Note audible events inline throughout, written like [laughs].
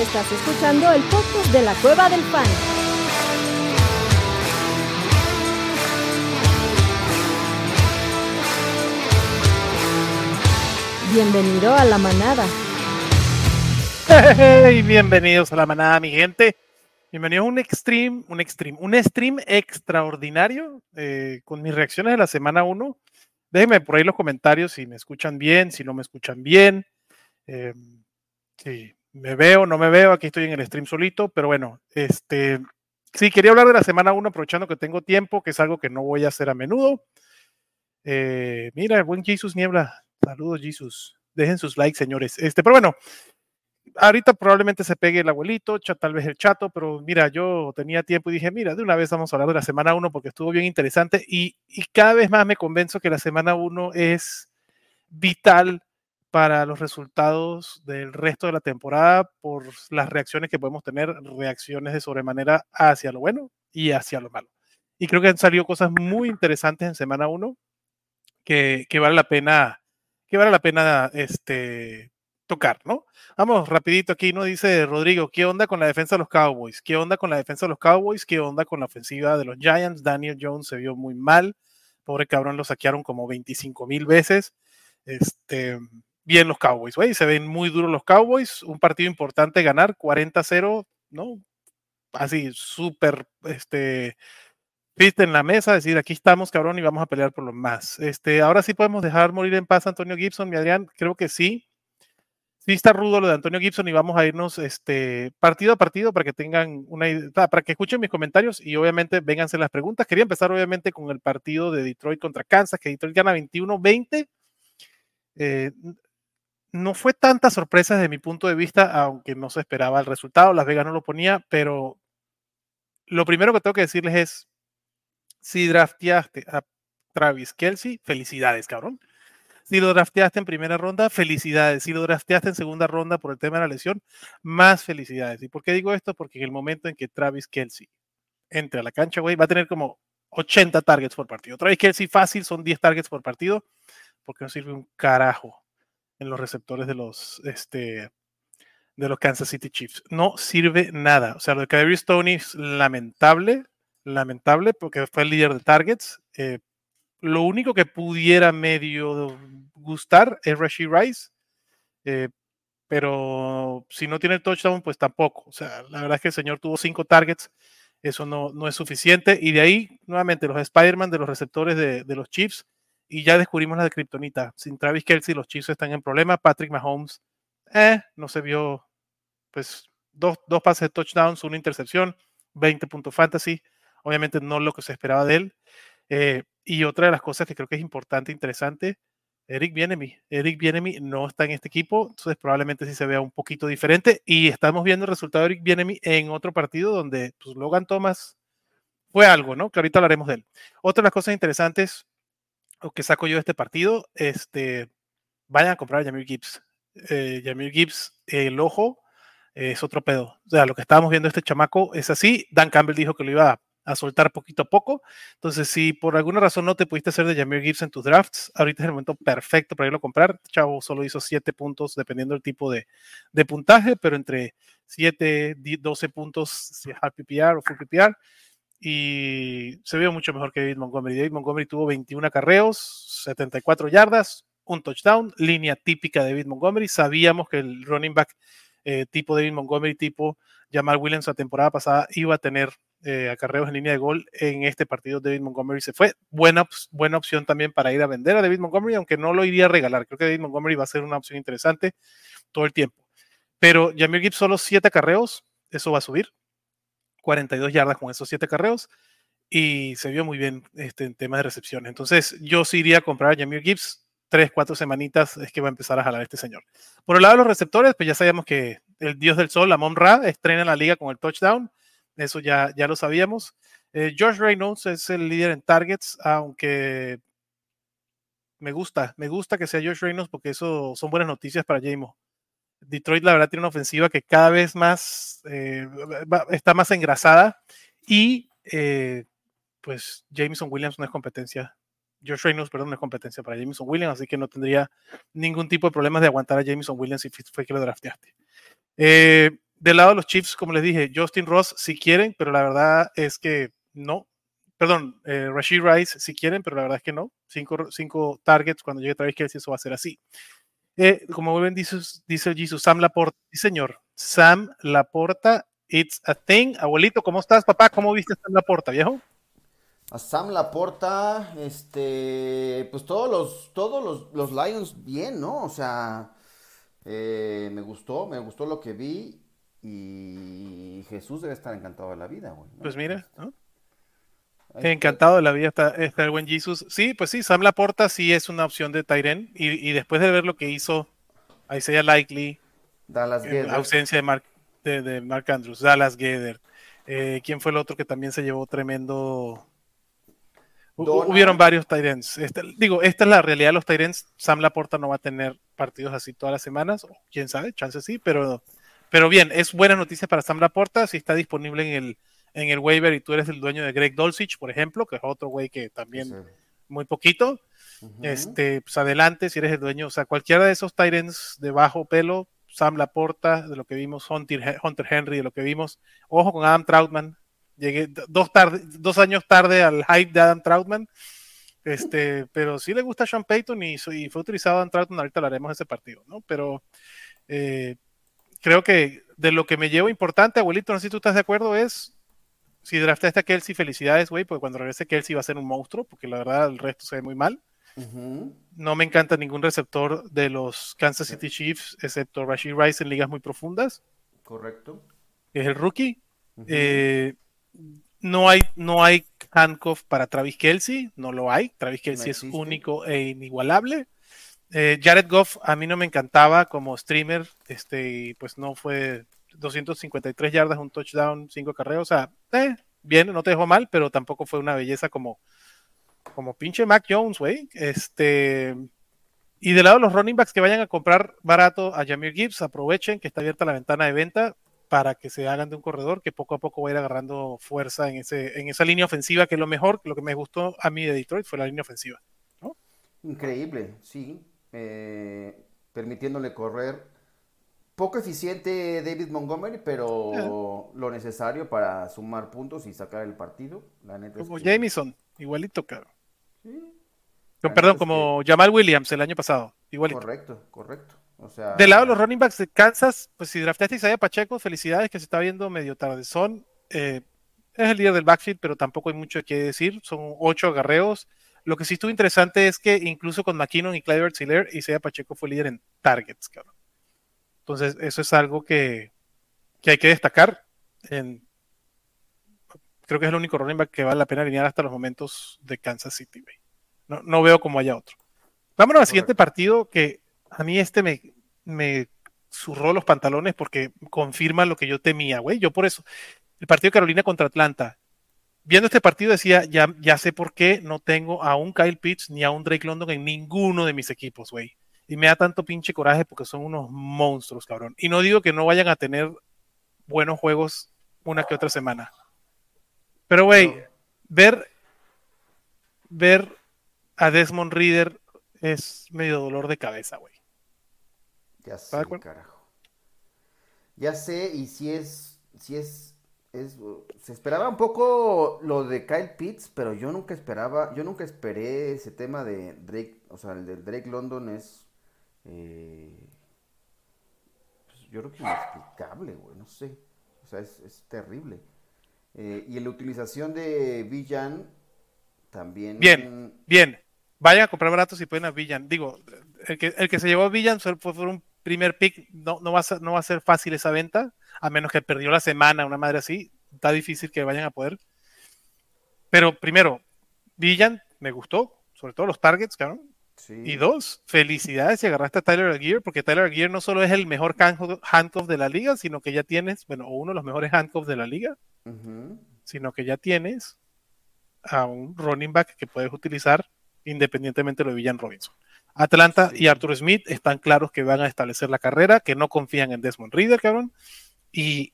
Estás escuchando el podcast de la Cueva del Fan. Bienvenido a la manada. Hey, bienvenidos a la manada, mi gente. Bienvenidos a un extreme, un extreme, un stream extraordinario eh, con mis reacciones de la semana 1. Déjenme por ahí los comentarios si me escuchan bien, si no me escuchan bien. Eh, si me veo, no me veo, aquí estoy en el stream solito, pero bueno, este, sí, quería hablar de la semana 1 aprovechando que tengo tiempo, que es algo que no voy a hacer a menudo. Eh, mira, buen Jesus Niebla, saludos Jesus, dejen sus likes señores. Este, pero bueno, ahorita probablemente se pegue el abuelito, tal vez el chato, pero mira, yo tenía tiempo y dije, mira, de una vez vamos a hablar de la semana 1 porque estuvo bien interesante y, y cada vez más me convenzo que la semana 1 es vital para los resultados del resto de la temporada por las reacciones que podemos tener, reacciones de sobremanera hacia lo bueno y hacia lo malo. Y creo que han salido cosas muy interesantes en semana 1 que, que, vale la pena, que vale la pena este, tocar, ¿no? Vamos rapidito aquí, ¿no? Dice Rodrigo, ¿qué onda con la defensa de los Cowboys? ¿Qué onda con la defensa de los Cowboys? ¿Qué onda con la ofensiva de los Giants? Daniel Jones se vio muy mal. Pobre cabrón, lo saquearon como 25 mil veces. Este, bien los Cowboys, güey. Se ven muy duros los Cowboys. Un partido importante ganar, 40-0, ¿no? Así, súper, este, viste en la mesa, decir, aquí estamos, cabrón, y vamos a pelear por lo más. Este, ahora sí podemos dejar morir en paz a Antonio Gibson, mi Adrián, creo que sí. Sí está rudo lo de Antonio Gibson y vamos a irnos este, partido a partido para que tengan una para que escuchen mis comentarios y obviamente vénganse las preguntas. Quería empezar obviamente con el partido de Detroit contra Kansas, que Detroit gana 21-20. Eh, no fue tanta sorpresa desde mi punto de vista, aunque no se esperaba el resultado, Las Vegas no lo ponía, pero lo primero que tengo que decirles es, si drafteaste a Travis Kelsey, felicidades, cabrón. Si lo drafteaste en primera ronda, felicidades. Si lo drafteaste en segunda ronda por el tema de la lesión, más felicidades. ¿Y por qué digo esto? Porque en el momento en que Travis Kelsey entre a la cancha, güey, va a tener como 80 targets por partido. Travis Kelsey fácil son 10 targets por partido, porque no sirve un carajo en los receptores de los, este, de los Kansas City Chiefs. No sirve nada. O sea, lo de Kyrie Stoney es lamentable, lamentable, porque fue el líder de targets. Eh, lo único que pudiera medio gustar es Rashid Rice, eh, pero si no tiene touchdown, pues tampoco. O sea, la verdad es que el señor tuvo cinco targets, eso no, no es suficiente. Y de ahí, nuevamente, los Spider-Man de los receptores de, de los Chiefs y ya descubrimos la de Kryptonita. Sin Travis Kelsey, los Chiefs están en problema. Patrick Mahomes, eh, no se vio, pues, dos, dos pases de touchdowns, una intercepción, 20 puntos fantasy. Obviamente no lo que se esperaba de él. Eh, y otra de las cosas que creo que es importante, interesante, Eric Bienemi. Eric Bienemi no está en este equipo, entonces probablemente sí se vea un poquito diferente. Y estamos viendo el resultado de Eric Bienemi en otro partido donde pues, Logan Thomas fue algo, ¿no? Que ahorita hablaremos de él. Otra de las cosas interesantes, o que saco yo de este partido, este, vayan a comprar a Jamir Gibbs. Eh, Jamir Gibbs, el ojo, es otro pedo. O sea, lo que estábamos viendo este chamaco es así. Dan Campbell dijo que lo iba a, soltar poquito a poco. Entonces, si por alguna razón no te pudiste hacer de Jamir Gibbs en tus drafts, ahorita es el momento perfecto para irlo a comprar. Este chavo solo hizo 7 puntos, dependiendo del tipo de, de puntaje, pero entre 7, 12 puntos, si es PPR o full PPR y se vio mucho mejor que David Montgomery. David Montgomery tuvo 21 acarreos, 74 yardas, un touchdown, línea típica de David Montgomery. Sabíamos que el running back eh, tipo David Montgomery, tipo Jamal Williams la temporada pasada iba a tener eh, en línea de gol. En este partido David Montgomery se fue. Buena, buena opción también para ir a vender a David Montgomery, aunque no lo iría a regalar. Creo que David Montgomery va a ser una opción interesante todo el tiempo. Pero Jamir Gibbs solo 7 acarreos, eso va a subir 42 yardas con esos 7 carreos y se vio muy bien este, en tema de recepción. Entonces, yo sí iría a comprar a Jamir Gibbs. Tres, cuatro semanitas es que va a empezar a jalar este señor. Por el lado de los receptores, pues ya sabíamos que el dios del sol, Amon Ra, estrena la liga con el touchdown. Eso ya, ya lo sabíamos. Eh, Josh Reynolds es el líder en targets, aunque me gusta, me gusta que sea Josh Reynolds porque eso son buenas noticias para Jamo. Detroit, la verdad, tiene una ofensiva que cada vez más eh, está más engrasada y eh, pues Jameson Williams no es competencia. Josh Reynolds, perdón, no es competencia para Jameson Williams, así que no tendría ningún tipo de problemas de aguantar a Jameson Williams si fue que lo drafteaste. Eh, del lado de los Chiefs, como les dije, Justin Ross si quieren, pero la verdad es que no. Perdón, eh, Rashid Rice si quieren, pero la verdad es que no. Cinco, cinco targets cuando llegue Travis Kelsey, eso va a ser así. Eh, como vuelven, dice, dice Jesus, Sam Laporta. Sí, señor. Sam Laporta, it's a thing. Abuelito, ¿cómo estás, papá? ¿Cómo viste a Sam Laporta, viejo? A Sam Laporta, este, pues todos los, todos los, los Lions bien, ¿no? O sea, eh, me gustó, me gustó lo que vi y Jesús debe estar encantado de la vida, güey. Pues mira, ¿no? Encantado de la vida está, está, el buen Jesus. Sí, pues sí, Sam Laporta sí es una opción de Tyren. Y, y, después de ver lo que hizo Isaiah Likely, Dallas en ausencia de Mark, de, de Mark Andrews, Dallas Geder. Eh, ¿Quién fue el otro que también se llevó tremendo? Donald. Hubieron varios Tyrens. Este, digo, esta es la realidad de los Tyrens. Sam Laporta no va a tener partidos así todas las semanas. Quién sabe, chance sí, pero, pero bien, es buena noticia para Sam Laporta si está disponible en el en el waiver y tú eres el dueño de Greg Dolcich, por ejemplo, que es otro güey que también sí. muy poquito, uh -huh. este, pues adelante, si eres el dueño, o sea, cualquiera de esos Tyrants de bajo pelo, Sam Laporta, de lo que vimos, Hunter, Hunter Henry, de lo que vimos, ojo con Adam Troutman, llegué dos, tarde, dos años tarde al hype de Adam Troutman, este, pero sí le gusta a Sean Payton y, y fue utilizado Adam Troutman, ahorita hablaremos de ese partido, ¿no? Pero eh, creo que de lo que me llevo importante, abuelito, no sé si tú estás de acuerdo, es si draftaste a Kelsey, felicidades, güey, porque cuando regrese Kelsey va a ser un monstruo, porque la verdad el resto se ve muy mal. Uh -huh. No me encanta ningún receptor de los Kansas City Chiefs, excepto Rashid Rice en ligas muy profundas. Correcto. Es el rookie. Uh -huh. eh, no hay, no hay handcuff para Travis Kelsey, no lo hay. Travis Kelsey no es único e inigualable. Eh, Jared Goff a mí no me encantaba como streamer, este, pues no fue 253 yardas, un touchdown, 5 carreras, o sea, eh, bien, no te dejó mal, pero tampoco fue una belleza como, como pinche Mac Jones, güey. Este, y del lado de los running backs que vayan a comprar barato a Jamir Gibbs, aprovechen que está abierta la ventana de venta para que se hagan de un corredor que poco a poco va a ir agarrando fuerza en, ese, en esa línea ofensiva, que es lo mejor, lo que me gustó a mí de Detroit fue la línea ofensiva. Increíble, sí. Eh, permitiéndole correr poco eficiente David Montgomery, pero yeah. lo necesario para sumar puntos y sacar el partido. La neta como es que... Jameson, igualito, claro. Sí. No, perdón, como que... Jamal Williams el año pasado, igualito. Correcto, correcto. O sea, Del lado de los running backs de Kansas, pues si draftaste a Isaiah Pacheco, felicidades que se está viendo medio tardezón. Eh, es el líder del backfield, pero tampoco hay mucho que decir. Son ocho agarreos. Lo que sí estuvo interesante es que incluso con McKinnon y Clyde Hiller, Isaiah Pacheco fue líder en targets, cabrón. Entonces, eso es algo que, que hay que destacar. En, creo que es el único running back que vale la pena alinear hasta los momentos de Kansas City. No, no veo como haya otro. Vámonos al siguiente partido que a mí este me, me zurró los pantalones porque confirma lo que yo temía, güey. Yo por eso, el partido de Carolina contra Atlanta, viendo este partido decía, ya, ya sé por qué no tengo a un Kyle Pitts ni a un Drake London en ninguno de mis equipos, güey. Y me da tanto pinche coraje porque son unos monstruos, cabrón. Y no digo que no vayan a tener buenos juegos una que otra semana. Pero, güey, no. ver, ver a Desmond Reader es medio dolor de cabeza, güey. Ya sé, carajo. Ya sé, y si es, si es, es, se esperaba un poco lo de Kyle Pitts, pero yo nunca esperaba, yo nunca esperé ese tema de Drake, o sea, el de Drake London es eh, pues yo creo que inexplicable, güey, no sé. O sea, es, es terrible. Eh, y en la utilización de Villan también. Bien, bien. Vayan a comprar baratos si pueden a Villan. Digo, el que, el que se llevó a Villan fue por un primer pick. No, no, va a ser, no va a ser fácil esa venta, a menos que perdió la semana, una madre así. Está difícil que vayan a poder. Pero primero, Villan me gustó, sobre todo los targets, cabrón. Sí. Y dos, felicidades si agarraste a Tyler Aguirre, porque Tyler Aguirre no solo es el mejor handcuff de la liga, sino que ya tienes, bueno, uno de los mejores handcuffs de la liga, uh -huh. sino que ya tienes a un running back que puedes utilizar independientemente de lo de Villan Robinson. Atlanta sí. y Arthur Smith están claros que van a establecer la carrera, que no confían en Desmond Reader, cabrón, y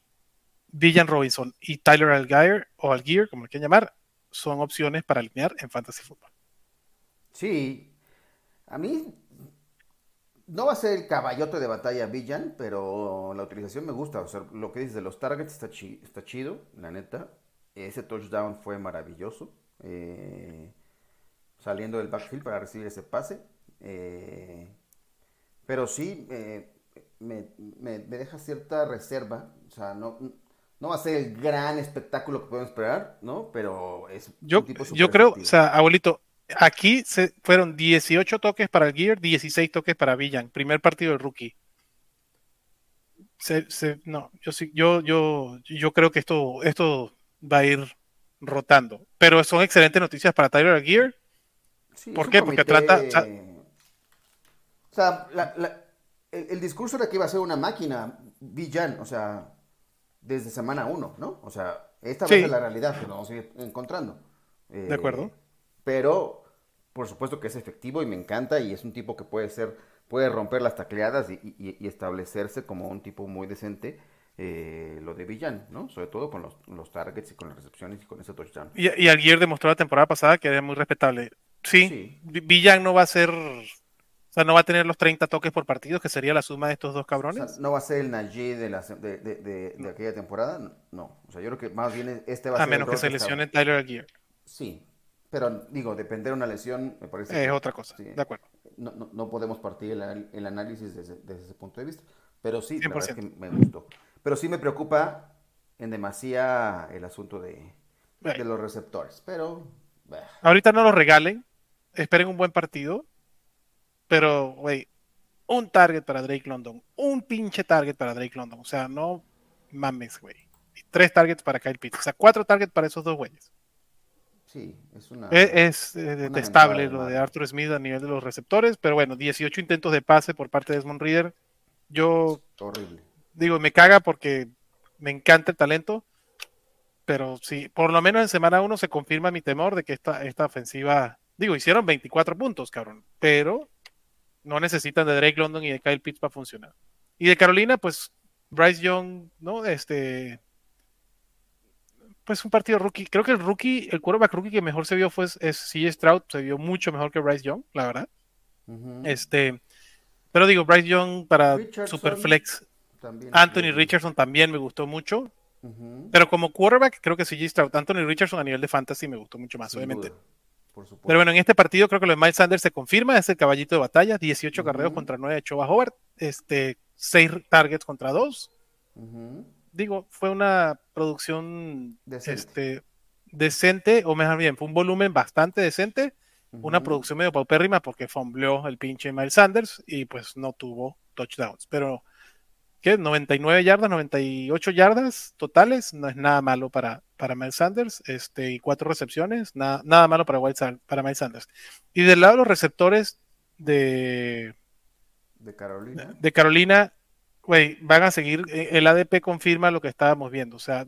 Villan Robinson y Tyler Algier, o Algier, como lo quieran llamar, son opciones para alinear en Fantasy Football. Sí, a mí, no va a ser el caballote de batalla Villan, pero la utilización me gusta. O sea, lo que dices de los targets está, está chido, la neta. Ese touchdown fue maravilloso. Eh, saliendo del backfield para recibir ese pase. Eh, pero sí, me, deja cierta reserva. O sea, no, no va a ser el gran espectáculo que podemos esperar, ¿no? Pero es yo, un tipo Yo creo, o sea, abuelito, aquí se fueron 18 toques para el Gear, 16 toques para Villan. Primer partido del rookie. no, yo sí, yo, yo, yo creo que esto, esto va a ir rotando. Pero son excelentes noticias para Tyler Gear. ¿Por qué? Porque trata. O sea, el, discurso era que iba a ser una máquina, Villan, o sea, desde semana uno, ¿no? O sea, esta va a ser la realidad que nos vamos a ir encontrando. de acuerdo. Pero, por supuesto que es efectivo y me encanta y es un tipo que puede ser, puede romper las tacleadas y, establecerse como un tipo muy decente. Eh, lo de Villan, ¿no? Sobre todo con los, targets y con las recepciones y con ese touchdown. Y, y Aguirre demostró la temporada pasada que era muy respetable. Sí, Villan no va a ser o sea, no va a tener los 30 toques por partido, que sería la suma de estos dos cabrones. no va a ser el Najee de, de, aquella temporada, no. O sea, yo creo que más bien este va a, ser. A menos que se lesione Tyler Aguirre. Sí, pero digo, depender de una lesión, me parece. Es otra cosa, de acuerdo. No, podemos partir el, análisis desde, ese punto de vista. Pero sí, la verdad es que me gustó. Pero sí me preocupa en demasía el asunto de, los receptores. Pero. Ahorita no lo regalen. Esperen un buen partido pero, güey, un target para Drake London. Un pinche target para Drake London. O sea, no mames, güey. tres targets para Kyle Pitts. O sea, cuatro targets para esos dos güeyes. Sí, es una. Es, eh, detestable lo de Arthur Smith a nivel de los receptores, pero bueno, 18 intentos de pase por parte de Desmond Reader. Yo. Horrible. Digo, me caga porque me encanta el talento, pero sí, por lo menos en semana uno se confirma mi temor de que esta, esta ofensiva. Digo, hicieron 24 puntos, cabrón, pero no necesitan de Drake London y de Kyle Pitts para funcionar. Y de Carolina, pues Bryce Young, ¿no? Este. Pues un partido rookie. Creo que el rookie, el quarterback rookie que mejor se vio fue es CJ Stroud. Se vio mucho mejor que Bryce Young, la verdad. Este. Pero digo, Bryce Young para Superflex. Anthony Richardson también me gustó mucho. Pero como quarterback, creo que CJ Stroud. Anthony Richardson a nivel de fantasy me gustó mucho más, obviamente. Pero bueno, en este partido creo que lo de Miles Sanders se confirma, es el caballito de batalla, 18 carreros contra 9 de Choba Howard, este, 6 targets contra 2. Digo, fue una producción decente. Este, decente, o mejor bien, fue un volumen bastante decente, una producción medio paupérrima porque fombleó el pinche Miles Sanders y pues no tuvo touchdowns, pero ¿qué? 99 yardas, 98 yardas totales, no es nada malo para, para Miles Sanders, este, y cuatro recepciones, nada, nada malo para, para Miles Sanders. Y del lado de los receptores de, de Carolina, de Carolina, güey, van a seguir, eh, el ADP confirma lo que estábamos viendo, o sea,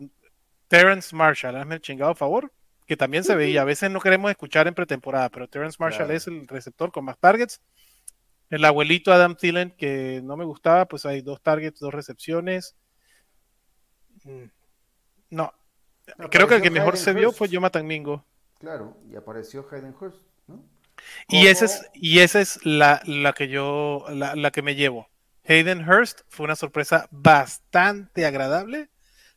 Terrence Marshall, hazme el chingado favor, que también se veía, a veces no queremos escuchar en pretemporada, pero Terrence Marshall es el receptor con más targets. El abuelito Adam Thielen, que no me gustaba, pues hay dos targets, dos recepciones. Mm, no, Creo que el que mejor se vio fue Jonathan Mingo. Claro, y apareció Hayden Hurst, ¿no? Y esa es, y esa es la, la que yo, la, la, que me llevo. Hayden Hurst fue una sorpresa bastante agradable,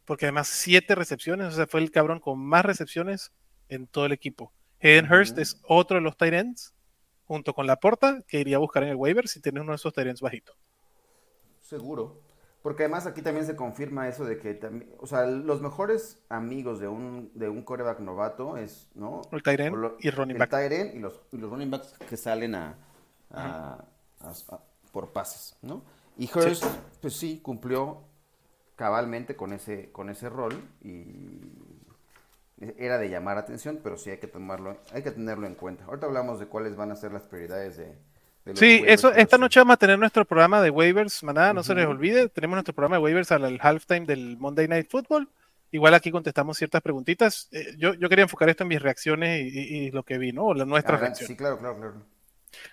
porque además siete recepciones, o sea, fue el cabrón con más recepciones en todo el equipo. Hayden Hurst es otro de los tight ends, junto con la porta, que iría a buscar en el waiver si tiene uno de esos tight ends bajito. Seguro. Porque además aquí también se confirma eso de que, o sea, los mejores amigos de un, de un coreback novato es, ¿no? El Tyren y el running back. El y los, y los running backs que salen a, por pases, ¿no? Y Hurst, pues sí, cumplió cabalmente con ese, con ese rol y era de llamar atención, pero sí hay que tomarlo, hay que tenerlo en cuenta. Ahorita hablamos de cuáles van a ser las prioridades de, Sí, eso, esta noche vamos a tener nuestro programa de waivers, manada, no se les olvide, tenemos nuestro programa de waivers al, halftime del Monday Night Football. Igual aquí contestamos ciertas preguntitas. Eh, yo, yo, quería enfocar esto en mis reacciones y, lo que vi, ¿no? La nuestra reacción. Sí, claro, claro, claro.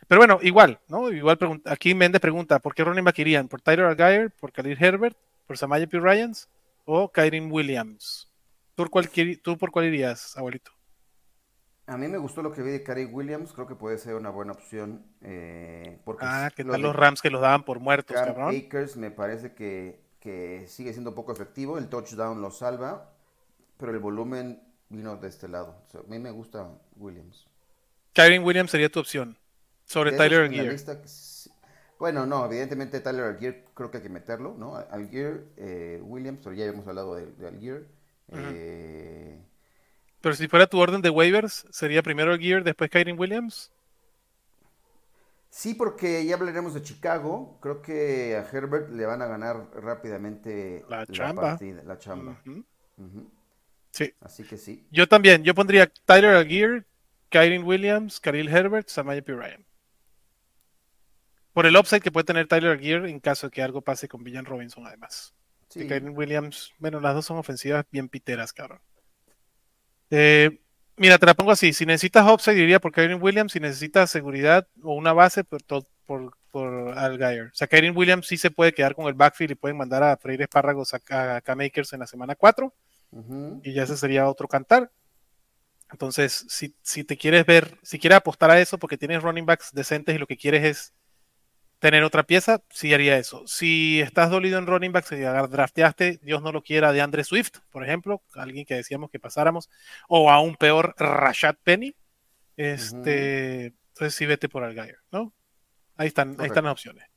Pero bueno, igual, ¿no? Igual aquí Méndez pregunta, ¿por qué Ronnie back irían? ¿Por Tyler Algier? ¿Por Khalil Herbert? ¿Por Samaya P. Ryans? ¿O Kyrin Williams? ¿Tú, cuál, ¿Tú por cuál irías, abuelito? A mí me gustó lo que vi de Cary Williams, creo que puede ser una buena opción. Eh, porque ah, ¿qué tal los Rams que los daban por muertos, Cam Akers me parece que, que, sigue siendo poco efectivo, el touchdown lo salva, pero el volumen vino de este lado. a mí me gusta Williams. Kyrie Williams sería tu opción sobre Tyler Algier. Bueno, no, evidentemente Tyler Algier creo que hay que meterlo, ¿no? Algier, eh, Williams, pero ya habíamos hablado de, de Algier. eh, pero si fuera tu orden de waivers, ¿sería primero el Gear, después Kyrie Williams? Sí, porque ya hablaremos de Chicago. Creo que a Herbert le van a ganar rápidamente la, chamba. la chamba. Sí. Así que sí. Yo también. Yo pondría Tyler Algier, Kyrie Williams, Khalil Herbert, Samaya P. Ryan. Por el upside que puede tener Tyler Algier en caso de que algo pase con Villan Robinson, además. Sí. Kyrie Williams, bueno, las dos son ofensivas bien piteras, cabrón. Eh, mira, te la pongo así. Si necesitas upside, diría por Kyrie Williams. Si necesitas seguridad o una base, por, por, por Al Geyer. O sea, Kyrie Williams sí se puede quedar con el backfield y pueden mandar a Freire Espárragos a, a K-Makers en la semana 4. Y ya ese sería otro cantar. Entonces, si, si te quieres ver, si quieres apostar a eso porque tienes running backs decentes y lo que quieres es tener otra pieza, sí haría eso. Si estás dolido en running backs y drafteaste, Dios no lo quiera, de Andre Swift, por ejemplo, alguien que decíamos que pasáramos, o aún peor, Rashad Penny, este, entonces sí vete por Algayer, ¿no? Ahí están, ahí están las opciones.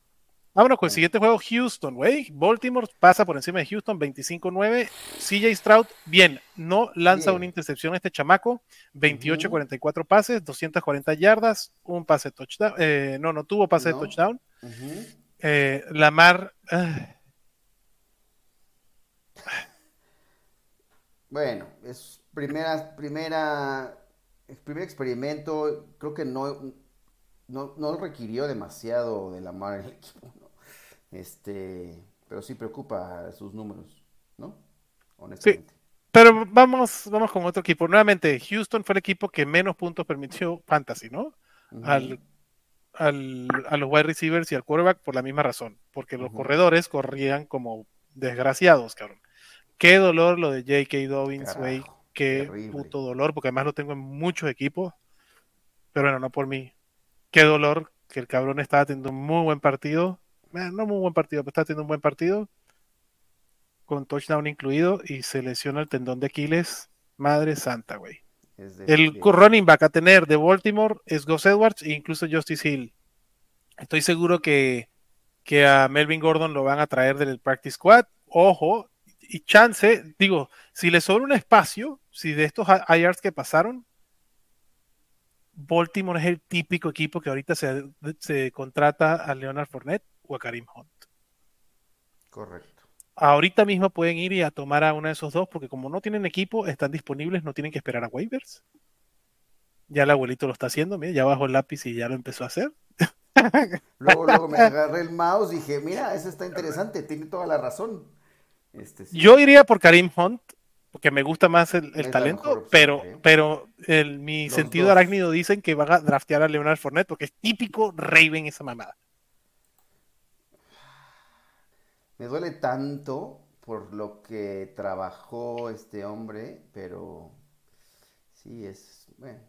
Vámonos con el siguiente juego, Houston, güey. Baltimore pasa por encima de Houston 25-9. CJ Stroud, bien, no lanza una intercepción este chamaco. 28-44 pases, 240 yardas, un pase touchdown. Eh, no, no tuvo pase de touchdown. Eh, Lamar. Ah. Bueno, es primera, primera, primer experimento. Creo que no, no, requirió demasiado de Lamar el equipo. Este, pero sí preocupa sus números, ¿no? Honestamente. Sí. Pero vamos, vamos con otro equipo. Nuevamente, Houston fue el equipo que menos puntos permitió Fantasy, ¿no? al, al, a los wide receivers y al quarterback por la misma razón. Porque los corredores corrían como desgraciados, cabrón. Qué dolor lo de J.K. Dobbins, güey. Qué puto dolor, porque además lo tengo en muchos equipos. Pero bueno, no por mí. Qué dolor que el cabrón estaba teniendo un muy buen partido no muy buen partido, pero está teniendo un buen partido, con touchdown incluido, y se lesiona el tendón de Aquiles. Madre santa, güey. El running back a tener de Baltimore es Gus Edwards e incluso Justice Hill. Estoy seguro que, que a Melvin Gordon lo van a traer del practice squad. Ojo, y chance, digo, si le sobra un espacio, si de estos IRs que pasaron, Baltimore es el típico equipo que ahorita se, se contrata a Leonard Fournette o a Karim Hunt. Correcto. Ahorita mismo pueden ir y a tomar a uno de esos dos, porque como no tienen equipo, están disponibles, no tienen que esperar a waivers. Ya el abuelito lo está haciendo, mira, ya bajo el lápiz y ya lo empezó a hacer. [laughs] Luego, luego me [laughs] agarré el mouse y dije, mira, eso está interesante, tiene toda la razón. Este, Yo iría por Karim Hunt, porque me gusta más el, talento, pero, pero el, mi sentido arácnido dicen que van a draftear a Leonard Fournette, porque es típico Raven esa mamada. Me duele tanto por lo que trabajó este hombre, pero sí es, bueno.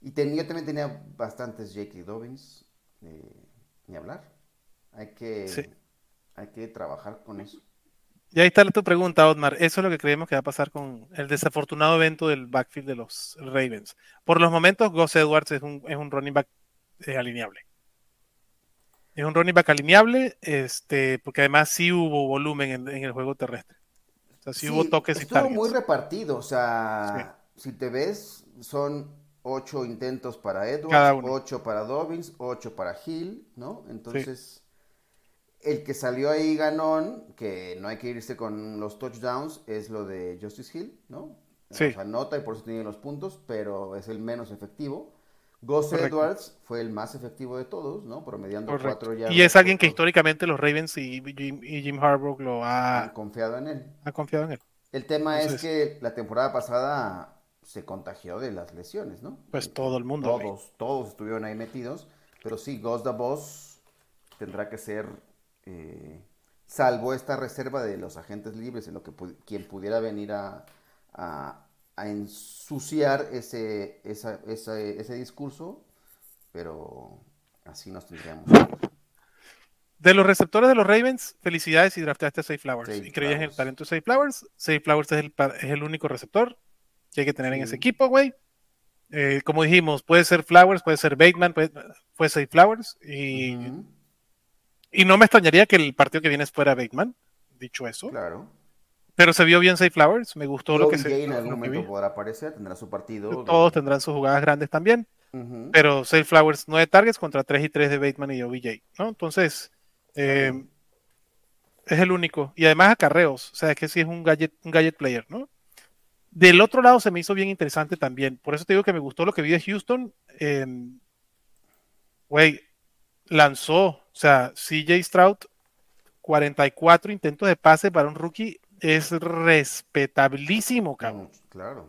Y tenía, también tenía bastantes J.K. Dobbins, eh, ni hablar. Hay que, hay que trabajar con eso. Y ahí está tu pregunta, Otmar. Eso es lo que creemos que va a pasar con el desafortunado evento del backfield de los Ravens. Por los momentos, Gus Edwards es un, es un running back eh, alineable. Es un running back alineable, este, porque además sí hubo volumen en, el juego terrestre. O sea, sí, hubo toques y Estuvo muy repartido, o sea, si te ves, son ocho intentos para Edwards, ocho para Dobbins, ocho para Hill, ¿no? Entonces, el que salió ahí ganón, que no hay que irse con los touchdowns, es lo de Justice Hill, ¿no? Sí. O sea, nota y por eso tiene los puntos, pero es el menos efectivo. Gus Edwards fue el más efectivo de todos, ¿no? Promediando cuatro yardas. Y es alguien que históricamente los Ravens y Jim, Harbaugh lo ha... Han confiado en él. Ha confiado en él. El tema es que la temporada pasada se contagió de las lesiones, ¿no? Pues todo el mundo. Todos, todos estuvieron ahí metidos. Pero sí, Gus the Boss tendrá que ser, eh, salvo esta reserva de los agentes libres, en lo que quien pudiera venir a, a ensuciar ese, ese discurso, pero así nos tendríamos. De los receptores de los Ravens, felicidades y drafteaste a Safe Flowers. y creías en el talento de Safe Flowers. Safe Flowers es el, es el único receptor que hay que tener en ese equipo, güey. Eh, como dijimos, puede ser Flowers, puede ser Bateman, puede, ser Flowers. Y, y no me extrañaría que el partido que viene fuera Bateman, dicho eso. Claro. Pero se vio bien Safe Flowers, me gustó lo que se en algún momento podrá aparecer, tendrá su partido. Todos tendrán sus jugadas grandes también. Pero Safe Flowers, 9 targets contra 3 y 3 de Bateman y OBJ, ¿no? Entonces, eh, es el único. Y además acarreos. O sea, es que sí es un gadget, un gadget player, ¿no? Del otro lado se me hizo bien interesante también. Por eso te digo que me gustó lo que vi de Houston. Em, güey, lanzó, o sea, CJ Stroud, 44 intentos de pase para un rookie es respetabilísimo, cabrón. Claro,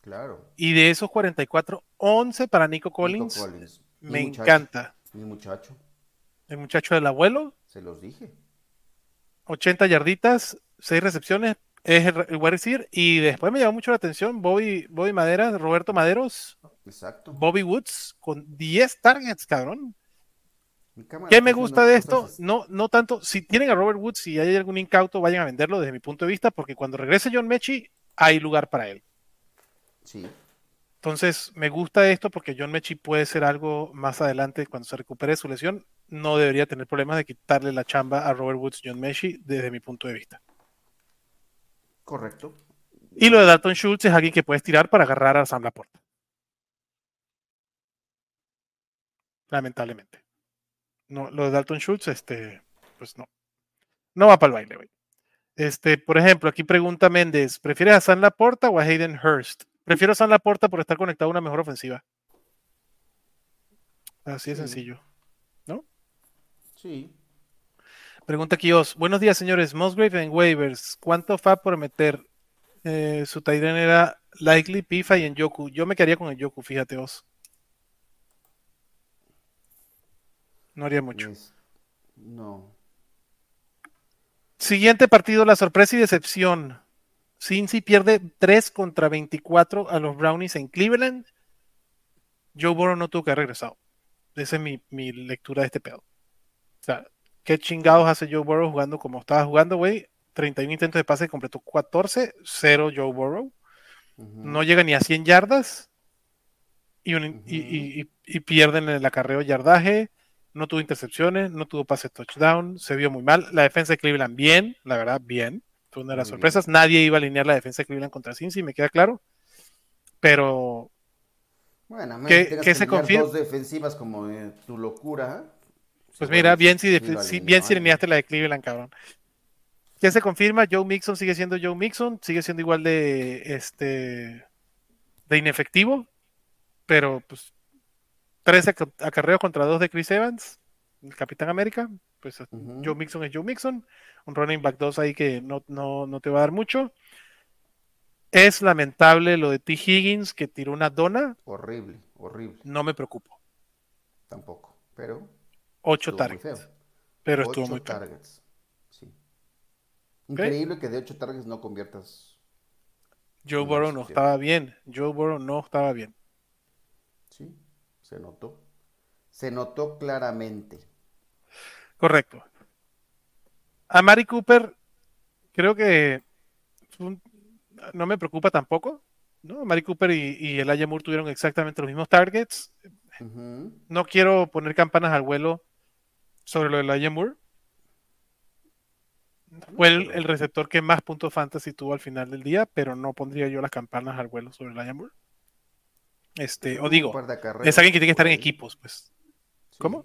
claro. Y de esos 44, 11 para Nico Collins. Me encanta. Mi muchacho el muchacho del abuelo. Se los dije. 80 yarditas, 6 recepciones, es el, el Y después me llamó mucho la atención Bobby, Bobby Madera, Roberto Maderos. Exacto. Bobby Woods con 10 targets, cabrón. ¿Qué me gusta de esto? No, no tanto. Si tienen a Robert Woods y hay algún incauto, vayan a venderlo desde mi punto de vista, porque cuando regrese John Mechi, hay lugar para él. Sí. Entonces, me gusta esto porque John Mechi puede ser algo más adelante cuando se recupere su lesión no debería tener problemas de quitarle la chamba a Robert Woods John Messi desde mi punto de vista. Correcto. Y lo de Dalton Schultz es alguien que puedes tirar para agarrar a Sam Laporta. Lamentablemente. No, lo de Dalton Schultz, este, pues no. No va para el baile, güey. Este, por ejemplo, aquí pregunta Méndez, ¿prefieres a Sam Laporta o a Hayden Hurst? Prefiero a Sam Laporta por estar conectado a una mejor ofensiva. Así de sencillo. Sí. Pregunta Kios. Buenos días, señores. Musgrave en waivers. ¿Cuánto fa por meter? Eh, su Tyrion era Likely, Pifa y en Yoku. Yo me quedaría con el Yoku, fíjate vos. No haría mucho. No. Siguiente partido, la sorpresa y decepción. Cincy pierde 3 contra 24 a los Brownies en Cleveland. Joe Burrow no tuvo que haber regresado. Esa es mi, mi lectura de este pedo. O sea, ¿qué chingados hace Joe Burrow jugando como estaba jugando, güey? 31 intentos de pase, completó 14, 0 Joe Burrow. No llega ni a 100 yardas y, y, pierden el acarreo yardaje. No tuvo intercepciones, no tuvo pase touchdown, se vio muy mal. La defensa de Cleveland, bien, la verdad, bien. Fue una de las sorpresas. Nadie iba a alinear la defensa de Cleveland contra Cincy, me queda claro. Pero. Bueno, ¿qué, se confirma? Dos defensivas como tu locura. Pues mira, bien si, bien si la de Cleveland, cabrón. ¿Qué se confirma? Joe Mixon sigue siendo Joe Mixon, sigue siendo igual de este de inefectivo, pero pues 13 acarreos contra 2 de Chris Evans, el Capitán América, pues Joe Mixon es Joe Mixon, un running back 2 ahí que no, no, te va a dar mucho. Es lamentable lo de T. Higgins que tiró una dona. Horrible, horrible. No me preocupo. Tampoco, pero 8 targets. Pero estuvo muy targets. Sí. Increíble que de 8 targets no conviertas. Joe Burrow no estaba bien. Joe Burrow no estaba bien. Se notó. Se notó claramente. Correcto. A Mari Cooper, creo que no me preocupa tampoco. ¿no? Mari Cooper y, y el Moore tuvieron exactamente los mismos targets. No quiero poner campanas al vuelo sobre lo de la Moore. Fue el, receptor que más puntos fantasy tuvo al final del día, pero no pondría yo las campanas al vuelo sobre la Moore. Este, o digo, es alguien que tiene que estar en equipos, pues. ¿Cómo?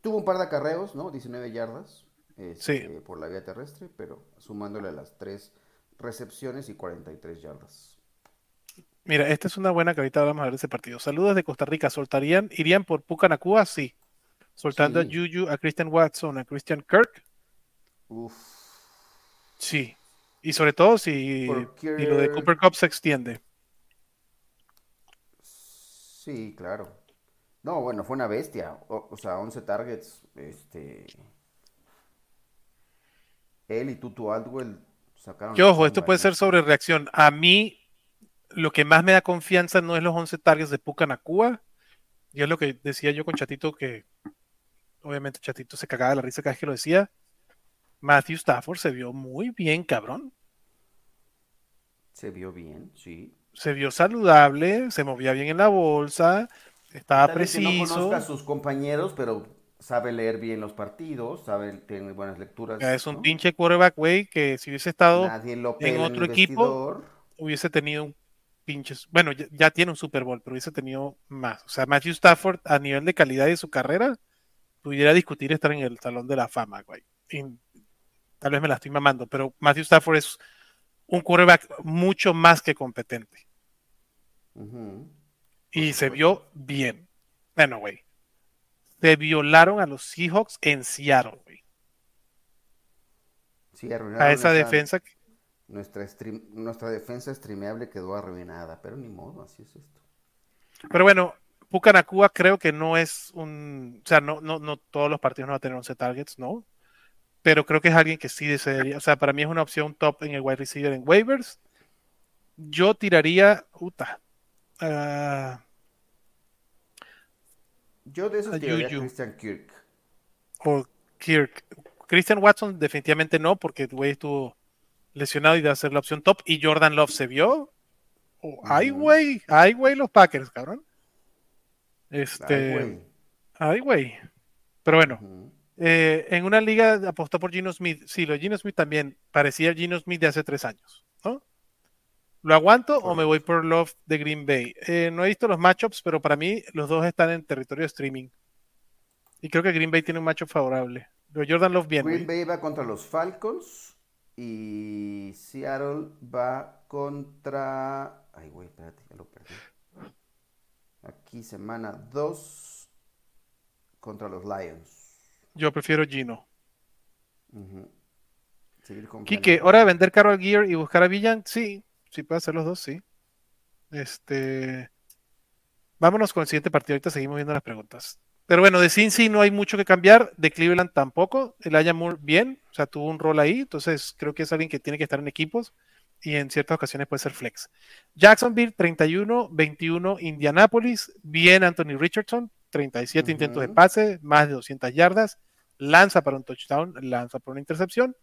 Tuvo un par de acarreos, ¿no? 19 yardas este, por la vía terrestre, pero sumándole las tres recepciones y 43 yardas. Mira, esta es una buena que ahorita vamos a ver ese partido. Saludos de Costa Rica. ¿Soltarían, irían por Pucanacua? Sí. Soltando a Juju, a Christian Watson, a Christian Kirk. Uf. Sí. Y sobre todo si y lo de Cooper Cup se extiende. Sí, claro. No, bueno, fue una bestia. O, sea, 11 targets. Este. Él y Tutu Aldwell sacaron. Que ojo, esto puede ser sobre reacción. A mí, lo que más me da confianza no es los 11 targets de Pucanacua. Y es lo que decía yo con Chatito, que obviamente Chatito se cagaba de la risa cada vez que lo decía. Matthew Stafford se vio muy bien, cabrón. Se vio bien, sí. Se vio saludable, se movía bien en la bolsa, estaba preciso. no conozca a sus compañeros, pero sabe leer bien los partidos, sabe, tiene buenas lecturas. es un pinche quarterback, güey, que si hubiese estado en otro equipo, hubiese tenido un pinche. Bueno, ya, tiene un Super Bowl, pero hubiese tenido más. O sea, Matthew Stafford, a nivel de calidad de su carrera, pudiera discutir estar en el Salón de la Fama, güey. tal vez me la estoy mamando, pero Matthew Stafford es un quarterback mucho más que competente. Y se vio bien. Bueno, güey se violaron a los Seahawks en Seattle, güey. Sí, a esa defensa. Nuestra, nuestra defensa streameable quedó arruinada, pero ni modo, así es esto. Pero bueno, Pucanacua creo que no es un. O sea, no, no, no todos los partidos no van a tener 11 targets, ¿no? Pero creo que es alguien que sí desearía. O sea, para mí es una opción top en el wide receiver en waivers. Yo tiraría. Uta. Uh, yo de esos tiraría Christian Kirk. O Kirk. Christian Watson definitivamente no, porque el güey estuvo lesionado y de hacer la opción top. Y Jordan Love se vio. Oh, ay, güey. Ay, güey, los Packers, cabrón. Este. Ay, güey. Pero bueno. Eh, en una liga apostó por Gino Smith. Sí, lo Gino Smith también parecía Gino Smith de hace tres años. ¿no? ¿Lo aguanto o me voy por Love de Green Bay? Eh, no he visto los matchups, pero para mí los dos están en territorio de streaming. Y creo que Green Bay tiene un matchup favorable. Pero Jordan Love bien. Green Bay va contra los Falcons y Seattle va contra. Ay, güey, espérate, ya lo perdí. Aquí semana 2 contra los Lions. Yo prefiero Gino. Uh Quique, ¿hora de vender Carol Gear y buscar a Villan? Sí, sí puede hacer los dos, sí. Este. Vámonos con el siguiente partido. Ahorita seguimos viendo las preguntas. Pero bueno, de Cincy no hay mucho que cambiar. De Cleveland tampoco. El Ayamur bien. O sea, tuvo un rol ahí. Entonces creo que es alguien que tiene que estar en equipos. Y en ciertas ocasiones puede ser flex. Jacksonville 31, 21 Indianapolis. Bien Anthony Richardson. 37 intentos de pase. Más de 200 yardas. Lanza para un touchdown. Lanza para una intercepción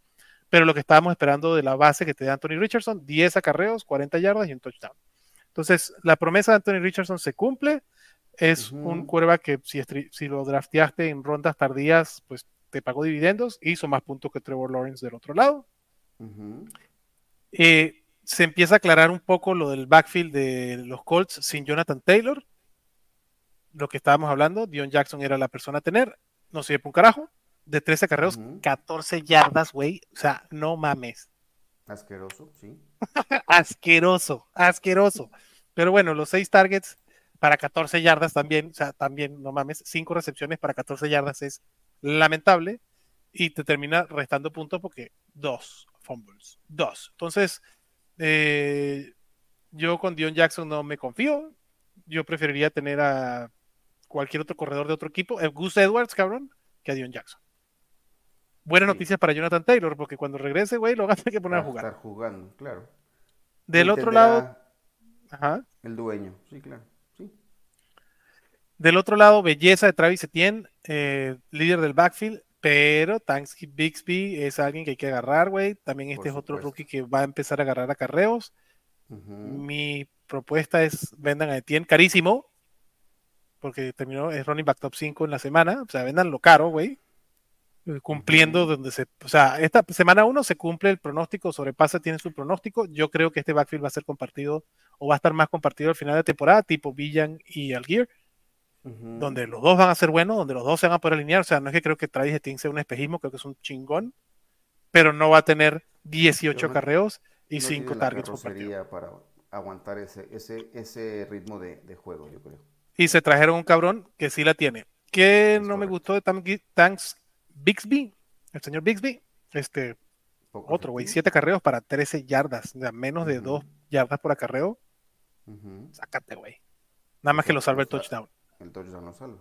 pero lo que estábamos esperando de la base que te da Anthony Richardson, 10 acarreos, 40 yardas y un touchdown. Entonces, la promesa de Anthony Richardson se cumple. Es un cuerva que si, si, lo drafteaste en rondas tardías, pues te pagó dividendos, hizo más puntos que Trevor Lawrence del otro lado. Eh, se empieza a aclarar un poco lo del backfield de los Colts sin Jonathan Taylor. Lo que estábamos hablando, Dion Jackson era la persona a tener, no sirve para un carajo de 13 carreros, 14 yardas, güey. O sea, no mames. Asqueroso, sí. [laughs] asqueroso, asqueroso. Pero bueno, los 6 targets para 14 yardas también, o sea, también, no mames, 5 recepciones para 14 yardas es lamentable y te termina restando puntos porque dos fumbles, dos. Entonces, eh, yo con Dion Jackson no me confío. Yo preferiría tener a cualquier otro corredor de otro equipo, el Gus Edwards, cabrón, que a Dion Jackson. Buenas noticias para Jonathan Taylor, porque cuando regrese, güey, lo va a tener que poner a jugar. Estar jugando, claro. Del otro lado. Ajá. El dueño, sí, claro. Sí. Del otro lado, belleza de Travis Etienne, eh, líder del backfield, pero Tanksy Bixby es alguien que hay que agarrar, güey. También este es otro rookie que va a empezar a agarrar acarreos. Mi propuesta es vendan a Etienne carísimo, porque terminó, es running back top 5 en la semana. O sea, vendan lo caro, güey cumpliendo donde se, o sea, esta semana uno se cumple el pronóstico, sobrepasa, tiene su pronóstico. Yo creo que este backfield va a ser compartido o va a estar más compartido al final de temporada, tipo Villan y Algier, donde los dos van a ser buenos, donde los dos se van a poder alinear. O sea, no es que creo que Travis Etienne sea un espejismo, creo que es un chingón, pero no va a tener 18 carreos y 5 targets para aguantar ese, ese, ese ritmo de, juego, yo creo. Y se trajeron un cabrón que sí la tiene. Que no me gustó de Tanks Bixby, el señor Bixby, este, otro, güey, siete carreos para 13 yardas, o sea, menos de dos yardas por acarreo. Sácate, güey. Nada más que lo salva el touchdown. El touchdown lo salva.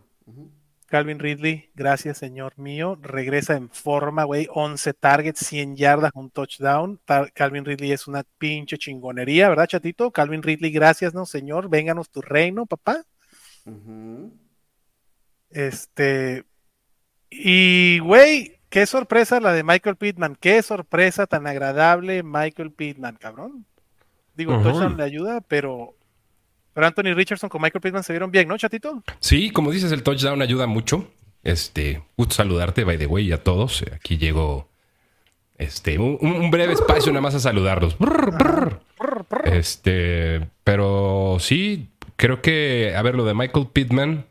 Calvin Ridley, gracias, señor mío. Regresa en forma, güey. 11 targets, 100 yardas, un touchdown. Calvin Ridley es una pinche chingonería, ¿verdad, chatito? Calvin Ridley, gracias, ¿no, señor? Vénganos tu reino, papá. Este. Y, güey, qué sorpresa la de Michael Pittman. Qué sorpresa tan agradable, Michael Pittman, cabrón. Digo, touchdown le ayuda, pero pero Anthony Richardson con Michael Pittman se vieron bien, ¿no, chatito? Sí, como dices, el touchdown ayuda mucho. Este, gusto saludarte, by the way, a todos. Aquí llego este, un, breve espacio nada más a saludarlos. Este, pero sí, creo que, a ver, lo de Michael Pittman,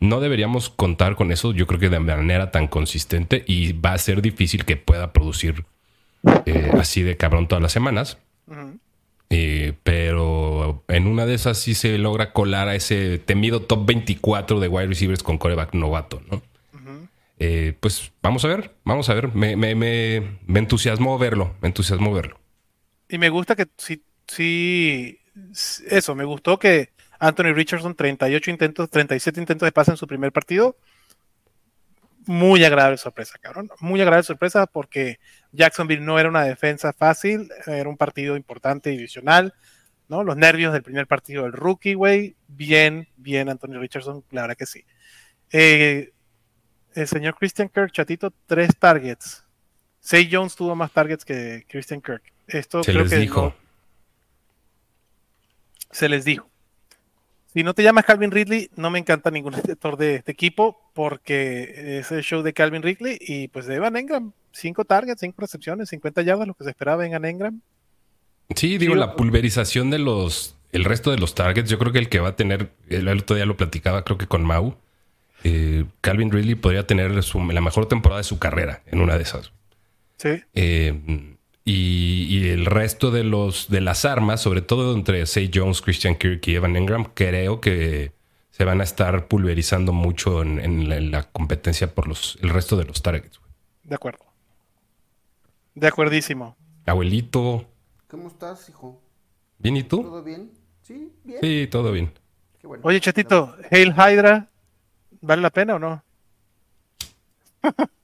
no deberíamos contar con eso, yo creo que de manera tan consistente y va a ser difícil que pueda producir eh, así de cabrón todas las semanas. Eh, pero en una de esas sí se logra colar a ese temido top 24 de wide receivers con coreback novato, ¿no? Eh, pues vamos a ver, vamos a ver. Me, me, me, me, entusiasmó verlo, me entusiasmó verlo. Y me gusta que sí, sí, eso, me gustó que Anthony Richardson, 38 intentos, 37 intentos de pase en su primer partido. Muy agradable sorpresa, cabrón. Muy agradable sorpresa porque Jacksonville no era una defensa fácil, era un partido importante divisional, ¿no? Los nervios del primer partido del rookie, güey. Bien, bien, Anthony Richardson, la verdad que sí. Eh, el señor Christian Kirk, chatito, tres targets. Say Jones tuvo más targets que Christian Kirk. Esto se creo les que dijo. se les dijo. Si no te llamas Calvin Ridley, no me encanta ningún [laughs] sector de este equipo porque es el show de Calvin Ridley y pues de Evan Engram. Cinco targets, cinco recepciones, 50 yardas, lo que se esperaba en Evan Engram. Sí, digo, la pulverización de los, el resto de los targets, yo creo que el que va a tener, el otro día lo platicaba, creo que con Mau, eh, Calvin Ridley podría tener la mejor temporada de su carrera en una de esas. Sí. Eh, y, el resto de los de las armas, sobre todo entre Say Jones, Christian Kirk y Evan Engram, creo que se van a estar pulverizando mucho en, la, competencia por los el resto de los targets. De acuerdo. De acuerdísimo. Abuelito. ¿Cómo estás, hijo? ¿Bien y tú? ¿Todo bien? Sí, bien. Sí, todo bien. Oye, Chatito, Hail Hydra, ¿vale la pena o no? [laughs]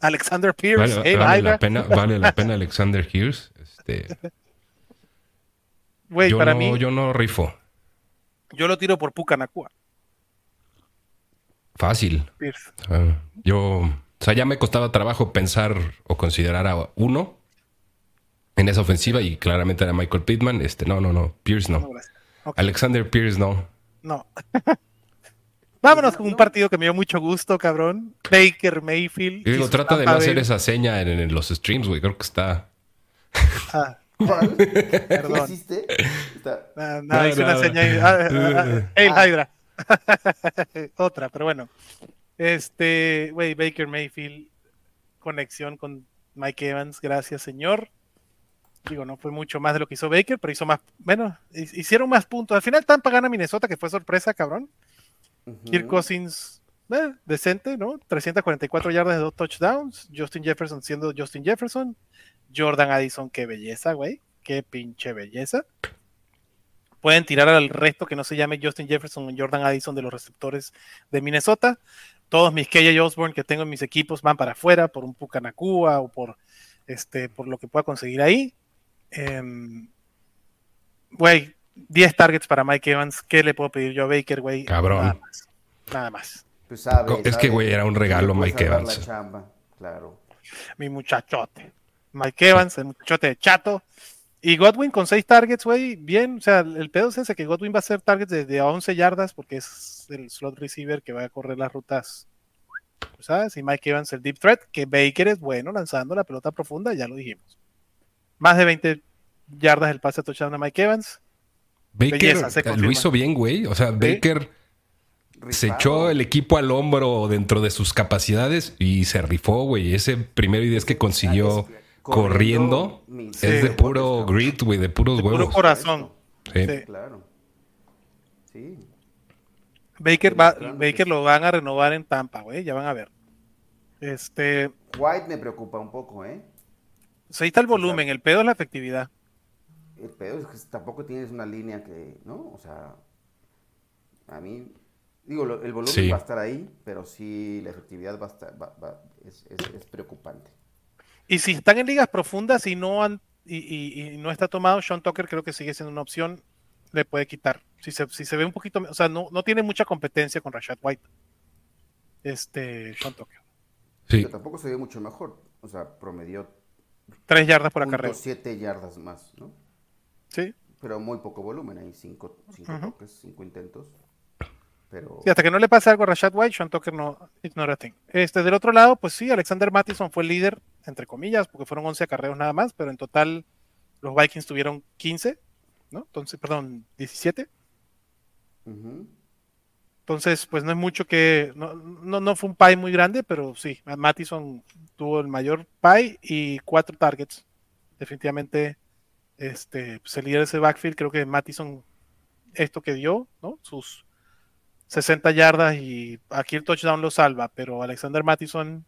Alexander Pierce. Vale, la, pena, vale la pena Alexander Pierce. Este... Güey, para mí. Yo no rifo. Yo lo tiro por Pucanacua. Fácil. yo. O sea, ya me costaba trabajo pensar o considerar a uno en esa ofensiva y claramente era Michael Pittman. Este, no, no, no. Pierce no. Alexander Pierce no. No. [laughs] Vámonos con un partido que me dio mucho gusto, cabrón. Baker Mayfield. Y digo, trata de no hacer esa seña en, los streams, güey. Creo que está. Ah. ¿Cuál? [laughs] Perdón. ¿Qué hiciste? No, no, hice una seña. Ah, ah, ah Hydra. [laughs] Otra, pero bueno. Este, güey, Baker Mayfield, conexión con Mike Evans, gracias, señor. Digo, no fue mucho más de lo que hizo Baker, pero hizo más, bueno, hicieron más puntos. Al final Tampa gana Minnesota, que fue sorpresa, cabrón. Kirk Cousins, eh, decente, ¿no? 344 yardas de dos touchdowns. Justin Jefferson siendo Justin Jefferson. Jordan Addison, qué belleza, güey. Qué pinche belleza. Pueden tirar al resto que no se llame Justin Jefferson o Jordan Addison de los receptores de Minnesota. Todos mis KJ Osborne que tengo en mis equipos van para afuera por un Pucanacua o por, este, por lo que pueda conseguir ahí. Em, güey, 10 targets para Mike Evans. ¿Qué le puedo pedir yo a Baker, güey? Cabrón. Nada más. Pues es que, güey, era un regalo Mike Evans. Claro. Mi muchachote. Mike Evans, el muchachote chato. Y Godwin con 6 targets, güey, bien. O sea, el pedo es ese que Godwin va a hacer targets desde 11 yardas porque es el slot receiver que va a correr las rutas. ¿Sabes? Y Mike Evans el deep threat, que Baker es bueno lanzando la pelota profunda, ya lo dijimos. Más de 20 yardas el pase a touchdown a Mike Evans. Baker lo hizo bien, güey. O sea, Baker se echó el equipo al hombro dentro de sus capacidades y se rifó, güey. Ese primer es que consiguió corriendo, es de puro grit, güey, de puros huevos. Puro corazón. Sí. Claro. Sí. Baker, va, Baker lo van a renovar en Tampa, güey. Ya van a ver. Este. White me preocupa un poco, ¿eh? ahí está el volumen, el pedo es la efectividad el peor es que tampoco tienes una línea que, ¿no? O sea, a mí Digo, el volumen va a estar ahí, pero sí la efectividad va a estar, es, preocupante. Y si están en ligas profundas y no han y, no está tomado, Sean Tucker creo que sigue siendo una opción, le puede quitar. Si se, si se ve un poquito, o sea, no, no tiene mucha competencia con Rashad White. Este, Sean Tucker. Sí. Pero tampoco se ve mucho mejor. O sea, promedió. Tres yardas por acarreo. Siete yardas más, ¿no? Sí. Pero muy poco volumen, hay cinco, cinco toques, cinco intentos. Pero... hasta que no le pase algo a Rashad White, Sean Tucker no ignora thing. Este, del otro lado, pues sí, Alexander Mattison fue el líder, entre comillas, porque fueron 11 acarreos nada más, pero en total los Vikings tuvieron 15, ¿no? Entonces, perdón, 17. Entonces, pues no es mucho que, no, no, fue un pie muy grande, pero sí, Mattison tuvo el mayor pie y cuatro targets. Definitivamente, este, pues el líder de ese backfield, creo que Mattison, esto que dio, ¿no? Sus 60 yardas y aquí el touchdown lo salva, pero Alexander Mattison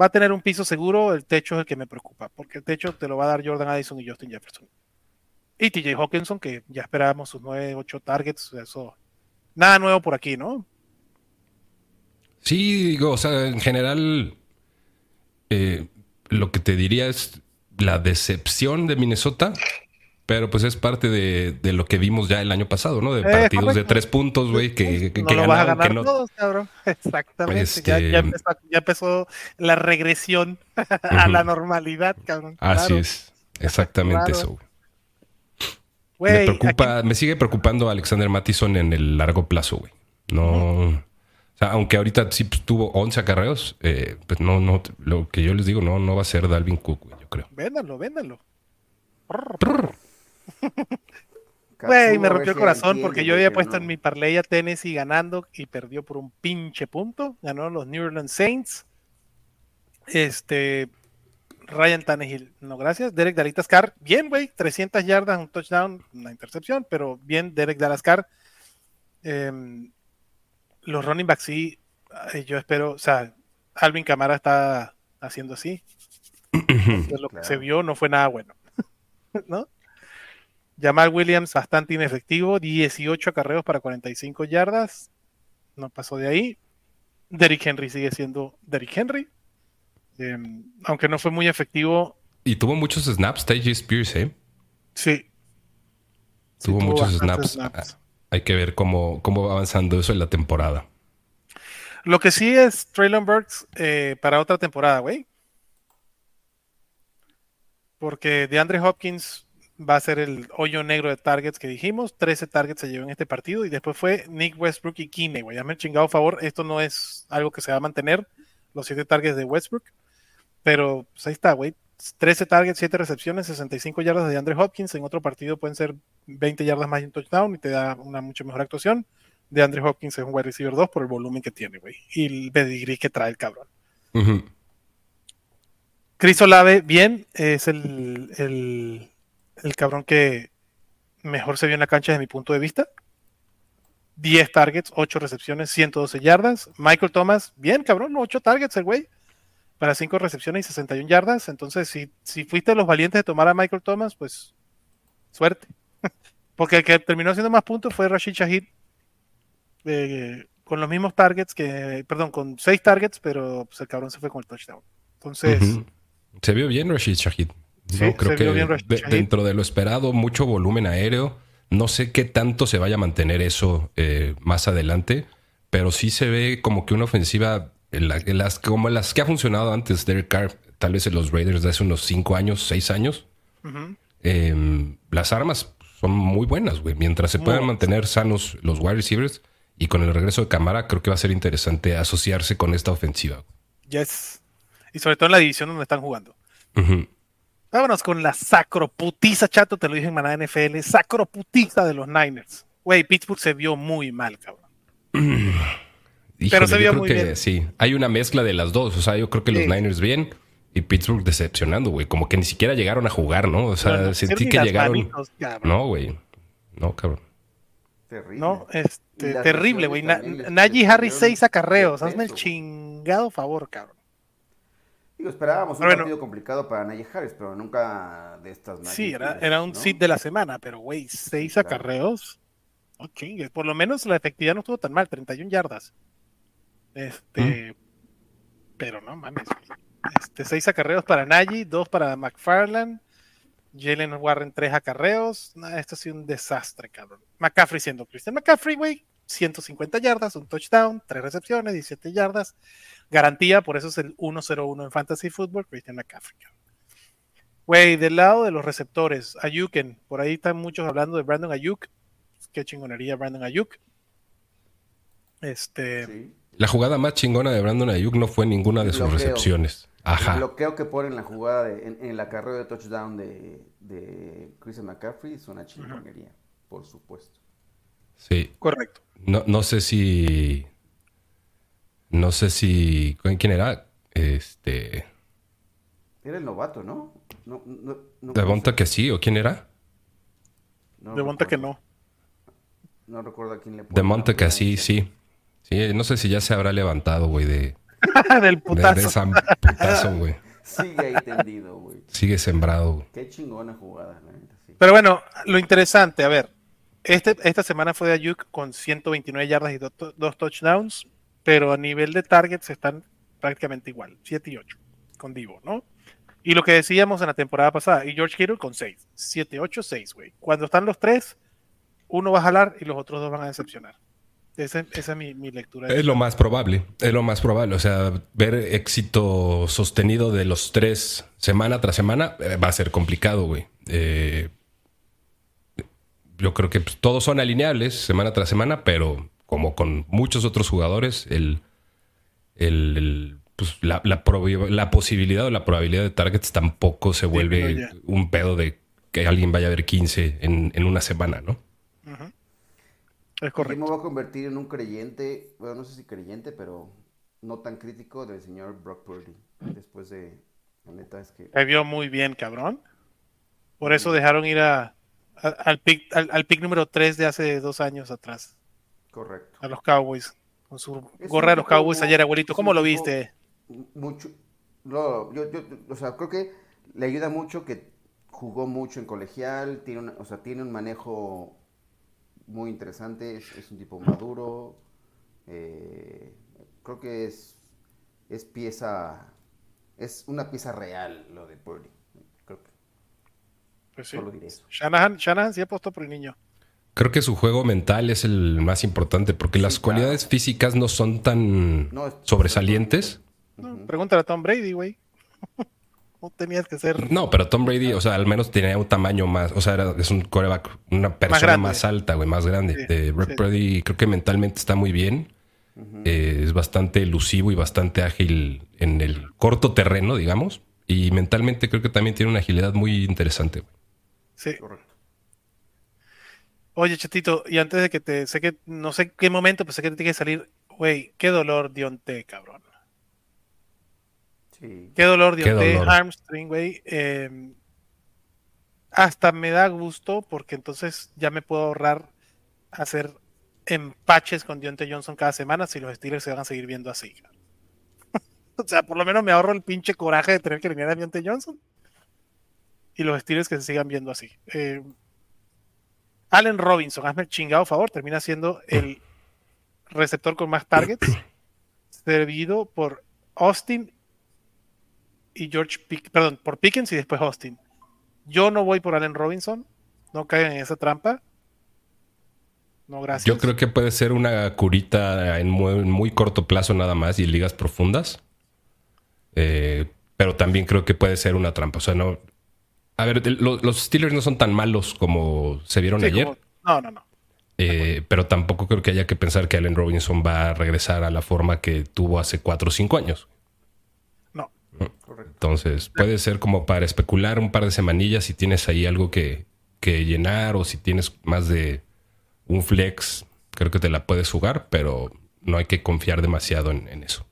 va a tener un piso seguro, el techo es el que me preocupa, porque el techo te lo va a dar Jordan Addison y Justin Jefferson. Y TJ Hawkinson, que ya esperábamos sus 9, 8 targets, eso, nada nuevo por aquí, ¿no? Sí, digo, o sea, en general, eh, lo que te diría es la decepción de Minnesota pero pues es parte de, lo que vimos ya el año pasado, ¿no? De eh, partidos de tres puntos, güey, que, que, no a ganar todos, cabrón. [laughs] Exactamente. Este, ya, empezó, la regresión [laughs] a la normalidad, cabrón. Así es. Exactamente eso, güey. me, preocupa, me sigue preocupando Alexander Mattison en el largo plazo, güey. No. O sea, aunque ahorita sí pues, tuvo 11 acarreos, eh, pues no, no, lo que yo les digo, no, no va a ser Dalvin Cook, güey, creo. Véndalo, véndalo. [laughs] Güey, me rompió el corazón porque yo había puesto en mi parlay a Tennessee ganando y perdió por un pinche punto. Ganó los New Orleans Saints. Este. Ryan Tannehill, no gracias. Derek Dalascar, bien, güey, 300 yardas, un touchdown, una intercepción, pero bien, Derek Dalascar. Em, los running backs sí, yo espero, o sea, Alvin Camara está haciendo así. Lo que se vio no fue nada bueno. [laughs] ¿no? Jamal Williams bastante inefectivo, 18 acarreos para 45 yardas, no pasó de ahí. Derrick Henry sigue siendo Derrick Henry, em, aunque no fue muy efectivo. Y tuvo muchos snaps, TJ Spears, ¿eh? Sí. Tuvo, muchos snaps. Hay que ver cómo, cómo va avanzando eso en la temporada. Lo que sí es Traylon Burks eh, para otra temporada, güey porque DeAndre Hopkins va a ser el hoyo negro de targets que dijimos. 13 targets se llevó en este partido y después fue Nick Westbrook y Kine. Ya me he chingado a favor. Esto no es algo que se va a mantener, los 7 targets de Westbrook. Pero pues ahí está, güey. 13 targets, 7 recepciones, 65 yardas de DeAndre Hopkins. En otro partido pueden ser 20 yardas más en touchdown y te da una mucho mejor actuación. DeAndre Hopkins es un wide receiver 2 por el volumen que tiene, güey. Y el pedigree que trae el cabrón. Chris Olave, bien, es el, el, cabrón que mejor se vio en la cancha desde mi punto de vista. 10 targets, 8 recepciones, 112 yardas. Michael Thomas, bien, cabrón, 8 targets el güey. Para 5 recepciones y 61 yardas. Entonces, si, si fuiste los valientes de tomar a Michael Thomas, pues suerte. [laughs] Porque el que terminó haciendo más puntos fue Rashid Shahid. Eh, con los mismos targets que, perdón, con 6 targets, pero pues, el cabrón se fue con el touchdown. Entonces, se vio bien Rashid Shahid. creo que dentro de lo esperado, mucho volumen aéreo. No sé qué tanto se vaya a mantener eso eh, más adelante, pero sí se ve como que una ofensiva en las, como las que ha funcionado antes Derek Carr, tal vez en los Raiders de hace unos 5 años, 6 años. Em, las armas son muy buenas, güey. Mientras se puedan mantener sanos los wide receivers y con el regreso de cámara, creo que va a ser interesante asociarse con esta ofensiva. Yes. Y sobre todo en la división donde están jugando. Vámonos con la sacroputiza, chato, te lo dije en Manada NFL, sacroputiza de los Niners. Güey, Pittsburgh se vio muy mal, cabrón. [clears throat] Pero se vio muy bien. Sí, hay una mezcla de las dos. O sea, yo creo que los Niners bien y Pittsburgh decepcionando, güey. Como que ni siquiera llegaron a jugar, ¿no? O sea, sentí que llegaron. no, güey. No, cabrón. Terrible. No, este, terrible, güey. Najee Harris, seis acarreos. Hazme el chingado favor, cabrón esperábamos un partido complicado para Najee Harris, pero nunca de estas Sí, era, era un sit de la semana, pero güey, seis acarreos. No chingues, por lo menos la efectividad no estuvo tan mal, 31 yardas. Este, pero no mames. Este, seis acarreos para Nagy, dos para McFarland, Jalen Warren tres acarreos. esto ha sido un desastre, cabrón. McCaffrey siendo Christian McCaffrey, güey. 150 yardas, un touchdown, tres recepciones, 17 yardas. Garantía, por eso es el 1-0-1 en Fantasy Football, Christian McCaffrey. Güey, del lado de los receptores, Ayuken, por ahí están muchos hablando de Brandon Ayuk. Qué chingonería Brandon Ayuk. Este. La jugada más chingona de Brandon Ayuk no fue ninguna de sus recepciones. Ajá. El bloqueo que pone en la jugada, en, la carrera de touchdown de, de Christian McCaffrey es una chingonería, por supuesto. Sí. Correcto. No, no sé si. No sé si. ¿Quién era? Este. Era el novato, ¿no? no, ¿De que sí? ¿O quién era? de Monta que no. No recuerdo a quién le De Monta que sí, sí. Sí, no sé si ya se habrá levantado, güey, de. [laughs] Del putazo. De, esa putazo, güey. [laughs] Sigue ahí tendido, güey. Sigue sembrado. Qué chingona jugada, Pero bueno, lo interesante, a ver, este, esta semana fue de Ayuk con 129 yardas y dos touchdowns, pero a nivel de targets están prácticamente igual, 7 y 8 con Divo, ¿no? Y lo que decíamos en la temporada pasada, y George Kittle con 6, 7, 8, 6, güey. Cuando están los tres, uno va a jalar y los otros dos van a decepcionar. Esa, es mi, lectura. Es lo más probable, es lo más probable. O sea, ver éxito sostenido de los tres semana tras semana eh, va a ser complicado, güey. Eh, yo creo que pues, todos son alineables semana tras semana, pero como con muchos otros jugadores, el, el, pues, la, la, posibilidad o la probabilidad de targets tampoco se vuelve un pedo de que alguien vaya a ver 15 en, una semana, ¿no? Es correcto. Yo me voy a convertir en un creyente, bueno, no sé si creyente, pero no tan crítico del señor Brock Purdy. Después de, la neta es que... Se vio muy bien, cabrón. Por eso dejaron ir a, al, pick, al, pick número 3 de hace dos años atrás. Correcto. A los Cowboys. Con su gorra de los Cowboys ayer, abuelito. ¿Cómo lo viste? Mucho. No, yo, yo, o sea, creo que le ayuda mucho que jugó mucho en colegial, tiene, o sea, tiene un manejo muy interesante, es, un tipo maduro. Eh, creo que es, es pieza, es una pieza real lo de Purdy. Pues sí. Shanahan, Shanahan sí apostó por el niño. Creo que su juego mental es el más importante porque las cualidades físicas no son tan sobresalientes. pregúntale a Tom Brady, güey. [laughs] no tenías que ser. No, pero Tom Brady, o sea, al menos tenía un tamaño más. O sea, es un coreback, una persona más, alta, güey, más grande. Eh, Brady creo que mentalmente está muy bien. Eh, es bastante elusivo y bastante ágil en el corto terreno, digamos. Y mentalmente creo que también tiene una agilidad muy interesante, güey. Sí. Correcto. Oye, Chetito, y antes de que te. Sé que. No sé qué momento, pero sé que te tiene que salir. Güey, qué dolor Dionte, cabrón. Sí. Qué dolor Dionte, Armstring, güey. Em, hasta me da gusto porque entonces ya me puedo ahorrar hacer empaches con Dionte Johnson cada semana si los Steelers se van a seguir viendo así. [laughs] o sea, por lo menos me ahorro el pinche coraje de tener que venir a Dionte Johnson y los estilos que se sigan viendo así. Eh, Allen Robinson, hazme el chingado favor, termina siendo el receptor con más targets, [coughs] servido por Austin y George Pick, perdón, por Pickens y después Austin. Yo no voy por Allen Robinson, no caigan en esa trampa. No, gracias. Yo creo que puede ser una curita en muy, corto plazo nada más y ligas profundas. Eh, pero también creo que puede ser una trampa. O sea, no, a ver, los Steelers no son tan malos como se vieron ayer. No, no, no. Eh, pero tampoco creo que haya que pensar que Allen Robinson va a regresar a la forma que tuvo hace cuatro o cinco años. No. Entonces, puede ser como para especular un par de semanillas si tienes ahí algo que, llenar o si tienes más de un flex, creo que te la puedes jugar, pero no hay que confiar demasiado en, eso.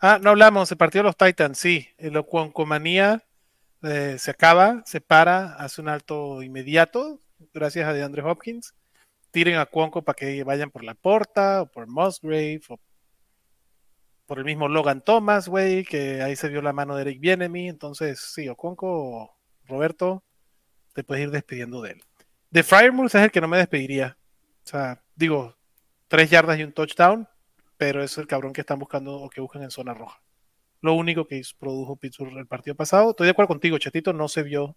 Ah, no hablamos, se partió los Titans, sí. El Ocuancomanía eh, se acaba, se para, hace un alto inmediato, gracias a DeAndre Hopkins. Tiren a Cuonco para que vayan por la porta, o por Musgrave, o por el mismo Logan Thomas, güey, que ahí se vio la mano de Eric Bienemy. Entonces, sí, o Cuonco, Roberto, te puedes ir despidiendo de él. De Firemools es el que no me despediría. O sea, digo, tres yardas y un touchdown, pero es el cabrón que están buscando o que buscan en zona roja. Lo único que produjo Pittsburgh el partido pasado. Estoy de acuerdo contigo, Chetito, no se vio.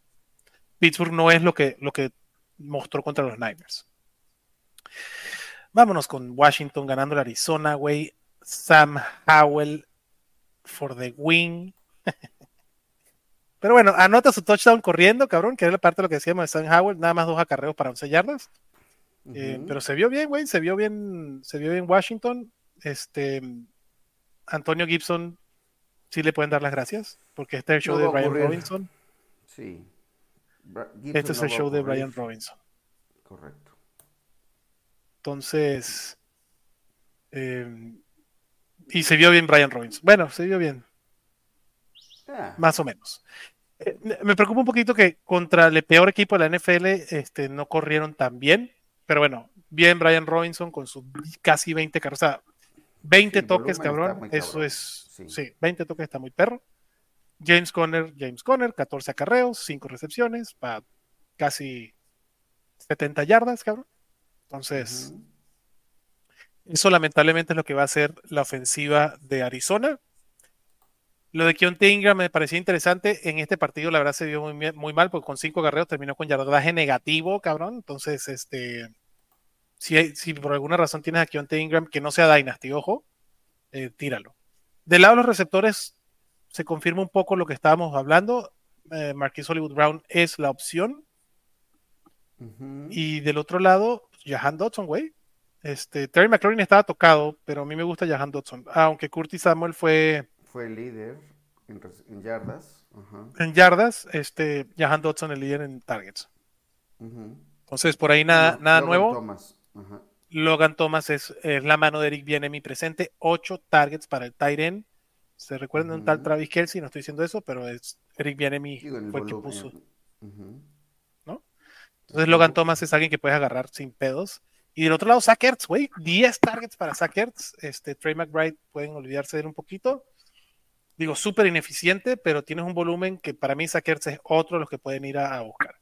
Pittsburgh no es lo que, lo que mostró contra los Niners. Vámonos con Washington ganando la Arizona, güey. Sam Howell for the win. [laughs] Pero bueno, anota su touchdown corriendo, cabrón, que era la parte de lo que decíamos de Sam Howell, nada más dos acarreos para 11 yardas. Eh, pero se vio bien, güey, se vio bien, se vio bien Washington. Este Antonio Gibson sí le pueden dar las gracias, porque este es el show de Brian Robinson. Sí. este es el show de Brian Robinson. Correcto. Entonces, eh, y se vio bien Brian Robinson. Bueno, se vio bien. Ah. Más o menos. Eh, me preocupa un poquito que contra el peor equipo de la NFL este, no corrieron tan bien. Pero bueno, bien Brian Robinson con sus casi 20 carros. O sea, 20 toques, cabrón. Eso es. Sí. 20 toques está muy perro. James Conner, James Conner, 14 acarreos, 5 recepciones, para casi 70 yardas, cabrón. Entonces, eso lamentablemente es lo que va a ser la ofensiva de Arizona. Lo de Keontae Ingram me parecía interesante. En este partido, la verdad, se vio muy, muy mal porque con cinco acarreos terminó con yardaje negativo, cabrón. Entonces, este, si, si por alguna razón tienes a Keontae Ingram que no sea Dynasty, ojo, eh, tíralo. Del lado de los receptores, se confirma un poco lo que estábamos hablando. Eh, Marquis Hollywood Brown es la opción. Y del otro lado, Jahan Dodson, güey. Este, Terry McLaurin estaba tocado, pero a mí me gusta Jahan Dodson. Aunque Curtis Samuel fue. Fue el líder en, yardas. En yardas, este, Jahan Dodson el líder en targets. Entonces, por ahí nada, nada nuevo. Thomas. Logan Thomas es, la mano de Eric mi presente. Ocho targets para el Tyren. Se recuerdan un tal Travis Kelsey, no estoy diciendo eso, pero es Eric Bienemi fue el que puso. ¿No? Entonces Logan Thomas es alguien que puedes agarrar sin pedos. Y del otro lado, Sackers, güey, 10 targets para Sackers. Este, Trey McBride pueden olvidarse de él un poquito. Digo, súper ineficiente, pero tienes un volumen que para mí Sackers es otro de los que pueden ir a, buscar.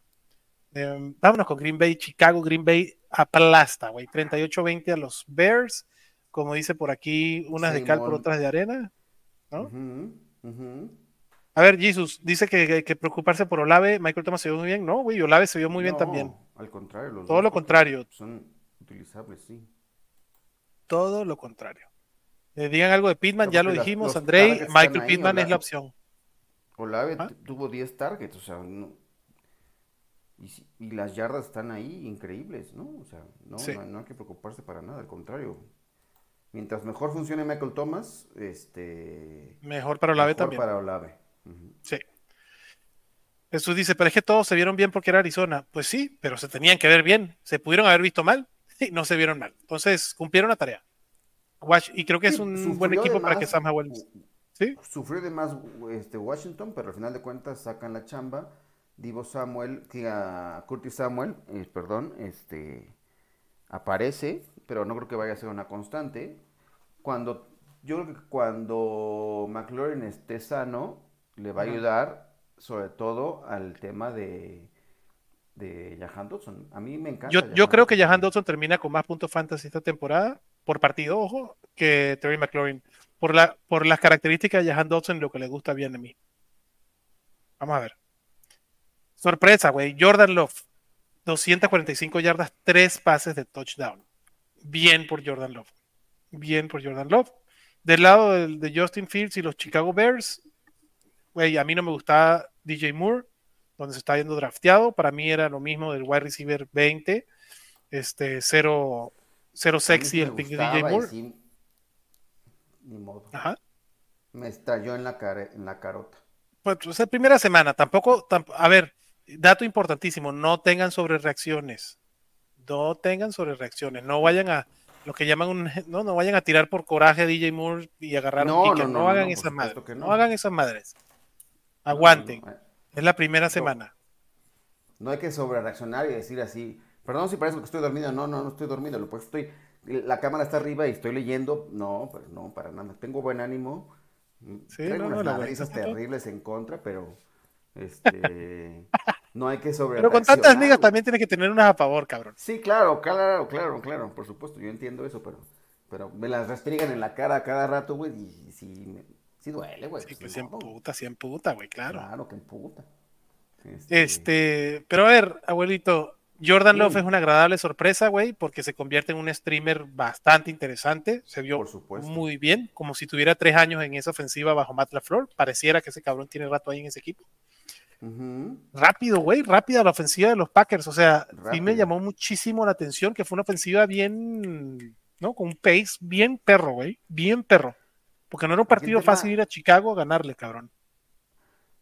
Em, vámonos con Green Bay, Chicago. Green Bay aplasta, güey. 38-20 a los Bears. Como dice por aquí, unas de cal por otras de arena. ¿no? A ver, Jesus, dice que, que, preocuparse por Olave, Michael Thomas se vio muy bien. No, güey, Olave se vio muy bien también. Al contrario, todo lo contrario. Son utilizables, sí. Todo lo contrario. Eh, digan algo de Pitman, ya lo dijimos, Andrei. Michael Pitman es la opción. Olave ¿Ah? tuvo 10 targets, o sea, y, las yardas están ahí increíbles, ¿no? O sea, no, no, hay que preocuparse para nada, al contrario. Mientras mejor funcione Michael Thomas, este... Mejor para Olave también. para Olave. Sí. Jesús dice, pero es que todos se vieron bien porque era Arizona. Pues sí, pero se tenían que ver bien. Se pudieron haber visto mal [laughs] y no se vieron mal. Entonces, cumplieron la tarea. y creo que es un buen equipo para que Sam Howell... ¿Sí? Sufrió de más este, Washington, pero al final de cuentas sacan la chamba Divo Samuel, que a Curtis Samuel, eh, perdón, este aparece, pero no creo que vaya a ser una constante. Cuando yo creo que cuando McLaurin esté sano, le va a ayudar sobre todo al tema de de Jahan Dodson. A mí me encanta. Yo, yo creo que Jahan Dodson termina con más puntos fantasy esta temporada por partido, ojo, que Terry McLaurin. Por, la, por las características de Jahan Dodson, lo que le gusta bien a mí. Vamos a ver. Sorpresa, güey. Jordan Love. 245 yardas, tres pases de touchdown. Bien por Jordan Love. Bien por Jordan Love. Del lado de, Justin Fields y los Chicago Bears, güey, a mí no me gustaba DJ Moore, donde se está viendo drafteado. Para mí era lo mismo del wide receiver 20. Este, cero, cero sexy el pick de DJ Moore. Ni modo. Ajá. Me estalló en la, cara, en la carota. Pues, pues es primera semana. Tampoco, a ver, dato importantísimo, no tengan sobre reacciones. No tengan sobre reacciones. No vayan a lo que llaman un, [laughs] no, no vayan a tirar por coraje a DJ Moore y agarrar un kicker. No, hagan esas madres. No. hagan esas madres. Aguanten. Es la primera semana. No hay que sobre reaccionar y decir así, perdón si parece que estoy dormido. No, no, no estoy dormido. Pues estoy, la cámara está arriba y estoy leyendo. No, pero no, para nada. Tengo buen ánimo. Sí, Tengo unas [laughs] terribles en contra, pero este [laughs] no hay que sobre. Pero con tantas ligas también tienes que tener unas a favor, cabrón. Sí, claro, claro, claro, claro, por supuesto, yo entiendo eso, pero, pero me las restrigan en la cara cada rato, güey, y, sí, sí duele, güey. Sí, pues sí puta, sí puta, güey, claro. Claro que puta. Este... este, pero a ver, abuelito, Jordan Love es una agradable sorpresa, güey, porque se convierte en un streamer bastante interesante. Se vio muy bien, como si tuviera tres años en esa ofensiva bajo Matt LaFleur. Pareciera que ese cabrón tiene rato ahí en ese equipo. Rápido, güey, rápida la ofensiva de los Packers. O sea, sí me llamó muchísimo la atención que fue una ofensiva bien, ¿no? Con un pace bien perro, güey, bien perro. Porque no era un partido fácil ir a Chicago a ganarle, cabrón.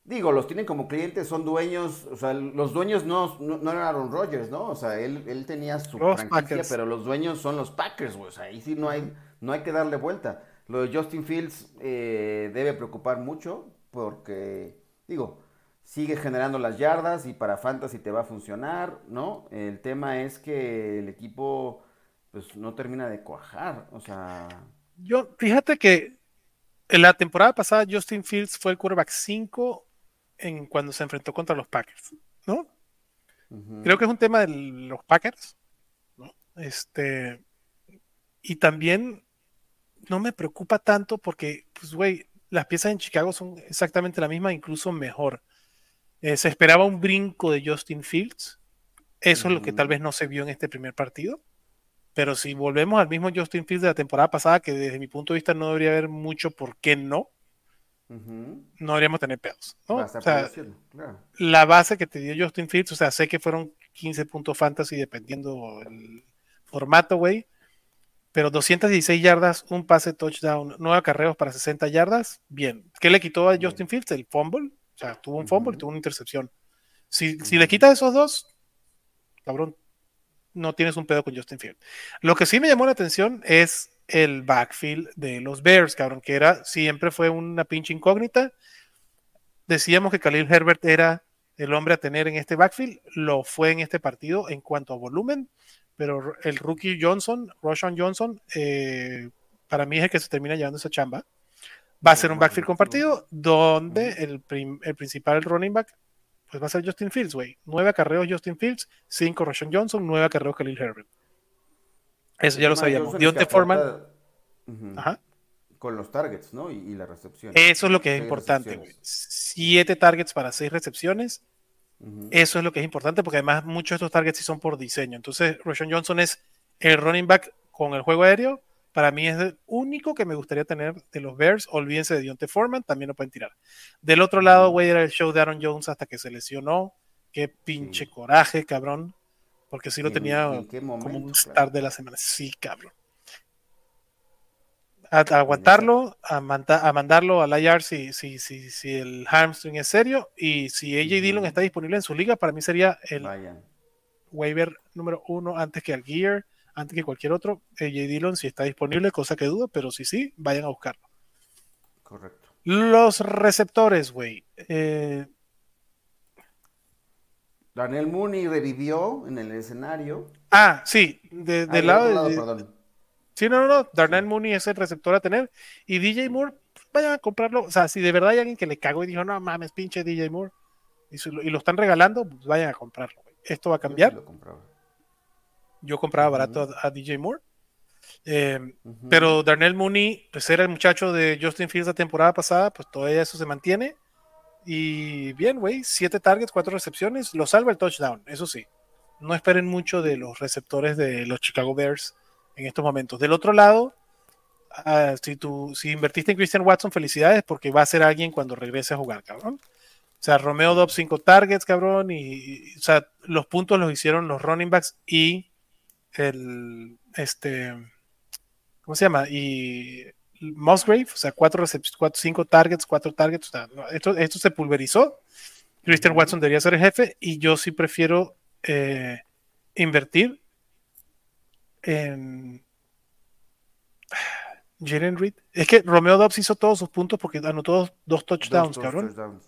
Digo, los tienen como clientes, son dueños, o sea, los dueños no, no, eran Aaron Rodgers, ¿no? O sea, él, él tenía su franquicia, pero los dueños son los Packers, güey. O sea, ahí sí no hay, no hay que darle vuelta. Lo de Justin Fields eh, debe preocupar mucho porque, digo, sigue generando las yardas y para Fantasy te va a funcionar, ¿no? El tema es que el equipo, pues, no termina de cuajar, o sea... Yo, fíjate que en la temporada pasada Justin Fields fue el quarterback 5 en cuando se enfrentó contra los Packers, ¿no? Creo que es un tema de los Packers, ¿no? Este, y también no me preocupa tanto porque, pues, güey, las piezas en Chicago son exactamente la misma, incluso mejor. Eh, se esperaba un brinco de Justin Fields. Eso es lo que tal vez no se vio en este primer partido. Pero si volvemos al mismo Justin Fields de la temporada pasada, que desde mi punto de vista no debería haber mucho por qué no, no deberíamos tener pedos. La base que te dio Justin Fields, o sea, sé que fueron 15 puntos fantasy dependiendo el formato, güey. Pero 216 yardas, un pase touchdown, nueve acarreos para 60 yardas, bien. ¿Qué le quitó a Justin Fields? El fumble. O sea, tuvo un fumble y tuvo una intercepción. Si, si le quitas esos dos, cabrón, no tienes un pedo con Justin Fields. Lo que sí me llamó la atención es el backfield de los Bears, cabrón, que era, siempre fue una pinche incógnita. Decíamos que Khalil Herbert era el hombre a tener en este backfield, lo fue en este partido en cuanto a volumen, pero el rookie Johnson, Roshan Johnson, eh, para mí es el que se termina llevando esa chamba. Va a ser un backfield compartido donde el, el principal running back pues va a ser Justin Fields, güey. Nueve acarreos Justin Fields, cinco Roshan Johnson, nueve acarreos Khalil Herbert. Eso ya lo sabíamos. Dionte Foreman. Ajá. Con los targets, ¿no? Y, la recepción. Eso es lo que es importante, güey. Siete targets para seis recepciones. Eso es lo que es importante porque además muchos de estos targets sí son por diseño. Entonces, Roshan Johnson es el running back con el juego aéreo. Para mí es el único que me gustaría tener de los Bears. Olvídense de Dionte Foreman, también lo pueden tirar. Del otro lado, güey, era el show de Aaron Jones hasta que se lesionó. Qué pinche coraje, cabrón. Porque sí lo tenía como un start de la semana. Sí, cabrón. A, aguantarlo, a, a, mandarlo al IR si, si, si, si, el hamstring es serio y si AJ Dillon está disponible en su liga, para mí sería el waiver número uno antes que al Gear, antes que cualquier otro. AJ Dillon si está disponible, cosa que dudo, pero si sí, vayan a buscarlo. Correcto. Los receptores, güey. Eh, Daniel Mooney revivió en el escenario. Ah, sí, de, del lado, de, Sí, no, no, no. Darnell Mooney es el receptor a tener. Y DJ Moore, pues, vayan a comprarlo. O sea, si de verdad hay alguien que le cagó y dijo, no mames, pinche DJ Moore, y, lo están regalando, pues vayan a comprarlo. Esto va a cambiar. Yo, compraba barato a, DJ Moore. Eh, pero Darnell Mooney, pues era el muchacho de Justin Fields la temporada pasada, pues todavía eso se mantiene. Y bien, güey, siete targets, cuatro recepciones, lo salva el touchdown, eso sí. No esperen mucho de los receptores de los Chicago Bears en estos momentos. Del otro lado, ah, si, tú, si invertiste en Christian Watson, felicidades porque va a ser alguien cuando regrese a jugar, cabrón. O sea, Romeo Dobbs cinco targets, cabrón, y, o sea, los puntos los hicieron los running backs y el, este, ¿cómo se llama? Y Musgrave, o sea, cuatro, cuatro cinco targets, cuatro targets, o sea, esto, esto se pulverizó. Christian Watson debería ser el jefe y yo sí prefiero eh, invertir en Jalen Reed. Es que Romeo Dobbs hizo todos sus puntos porque anotó dos, touchdowns, cabrón.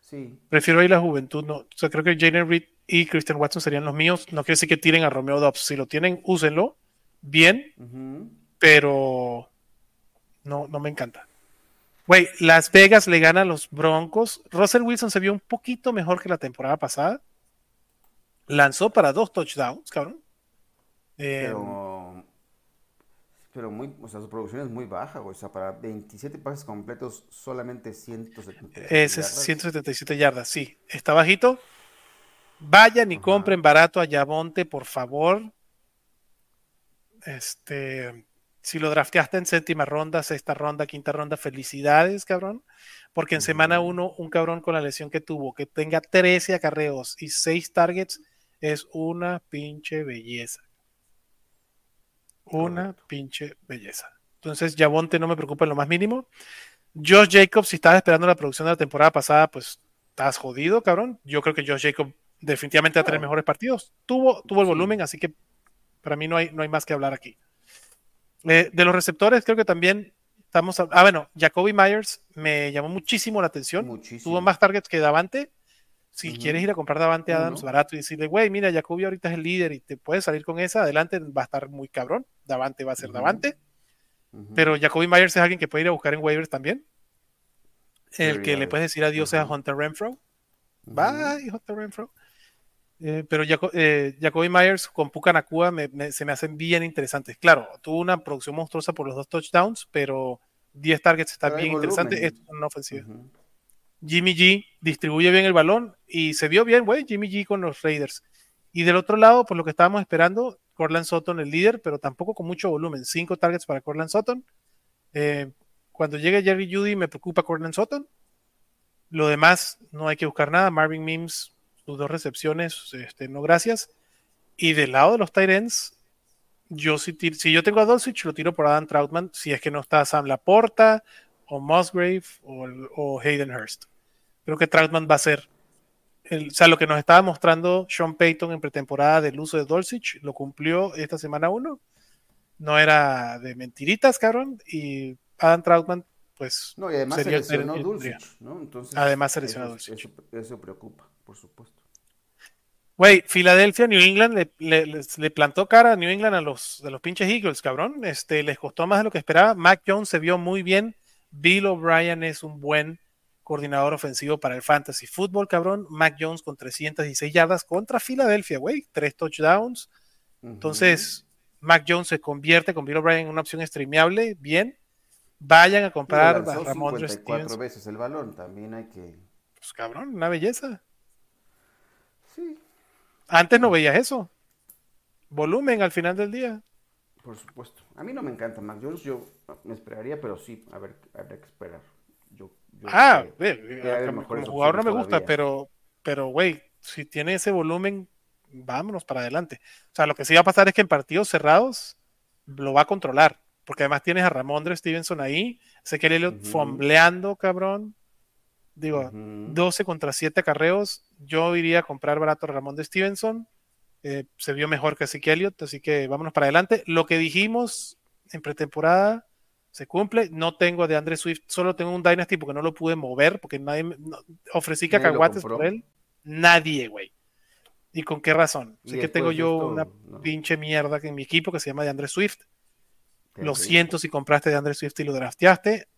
Sí. Prefiero ahí la juventud, no. O sea, creo que Jalen Reed y Christian Watson serían los míos. No quiere decir que tiren a Romeo Dobbs. Si lo tienen, úsenlo. Bien. Pero no, no me encanta. Güey, Las Vegas le gana a los Broncos. Russell Wilson se vio un poquito mejor que la temporada pasada. lanzó para dos touchdowns, cabrón. Pero, pero muy, o sea, su producción es muy baja, güey. O sea, para 27 pases completos, solamente 177 Ese es 177 yardas, sí. Está bajito. Vayan y compren barato a Yabonte, por favor. Este, si lo drafteaste en séptima ronda, sexta ronda, quinta ronda, felicidades, cabrón. Porque en semana uno, un cabrón con la lesión que tuvo, que tenga 13 acarreos y 6 targets, es una pinche belleza. Una pinche belleza. Entonces, Yabonte no me preocupa en lo más mínimo. Josh Jacobs, si estabas esperando la producción de la temporada pasada, pues estás jodido, cabrón. Yo creo que Josh Jacobs definitivamente va a tener mejores partidos. Tuvo, tuvo el volumen, así que para mí no hay, no hay más que hablar aquí. Eh, de los receptores, creo que también estamos. ah, bueno, Jacoby Myers me llamó muchísimo la atención. Tuvo más targets que Davante. Si quieres ir a comprar Davante Adams barato y decirle, güey, mira, Jacoby ahorita es el líder y te puedes salir con esa, adelante va a estar muy cabrón. Davante va a ser Davante. Pero Jacoby Myers es alguien que puede ir a buscar en waivers también. El que le puedes decir adiós es a Hunter Renfro. Bye, Hunter Renfro. Eh, pero eh, Jacoby Myers con Puka Nakua se me hacen bien interesantes. Claro, tuvo una producción monstruosa por los dos touchdowns, pero 10 targets está bien interesante. Esto es una ofensiva. Jimmy G distribuye bien el balón y se vio bien, güey, Jimmy G con los Raiders. Y del otro lado, por lo que estábamos esperando, Corland Sutton el líder, pero tampoco con mucho volumen. 5 targets para Corland Sutton. Eh, cuando llegue Jerry Judy me preocupa Corland Sutton. Lo demás no hay que buscar nada. Marvin Mims sus dos recepciones, este, no gracias. Y del lado de los Tyrants, yo si, si yo tengo a Dulcich, lo tiro por Adam Troutman, si es que no está Sam Laporta, o Musgrave, o, Hayden Hurst. Creo que Troutman va a ser, el, o sea, lo que nos estaba mostrando Sean Payton en pretemporada del uso de Dulcich, lo cumplió esta semana uno. No era de mentiritas, cabrón, y Adam Troutman pues no, y además seleccionó Dulcich, ¿no? Entonces, además seleccionó Dulcich. eso, preocupa por supuesto. Güey, Filadelfia, New England le, plantó cara a New England a los, de los pinches Eagles, cabrón. Este, les costó más de lo que esperaba. Mac Jones se vio muy bien. Bill O'Brien es un buen coordinador ofensivo para el fantasy fútbol, cabrón. Mac Jones con 316 yardas contra Filadelfia, güey. Tres touchdowns. Entonces, Mac Jones se convierte con Bill O'Brien en una opción streameable. Bien. Vayan a comprar a Ramón cuatro veces el balón, también hay que. Pues cabrón, una belleza. Antes no veías eso. Volumen al final del día. Por supuesto. A mí no me encanta Mac Jones. Yo me esperaría, pero sí, a ver, habría que esperar. Yo, ah, como, jugador no me gusta, pero, pero, güey, si tiene ese volumen, vámonos para adelante. O sea, lo que sí va a pasar es que en partidos cerrados lo va a controlar. Porque además tienes a Ramondre Stevenson ahí. Sé que Elliot fombleando, cabrón. Digo, 12 contra 7 carreos. Yo iría a comprar barato a Ramón de Stevenson. Eh, se vio mejor que Ezequiel Elliott, así que vámonos para adelante. Lo que dijimos en pretemporada se cumple. No tengo de Andre Swift, solo tengo un Dynasty porque no lo pude mover, porque nadie ofrecí cacahuates por él. Nadie, güey. ¿Y con qué razón? Así que tengo yo una pinche mierda en mi equipo que se llama de Andre Swift. Lo siento si compraste de Andre Swift y lo drafteaste.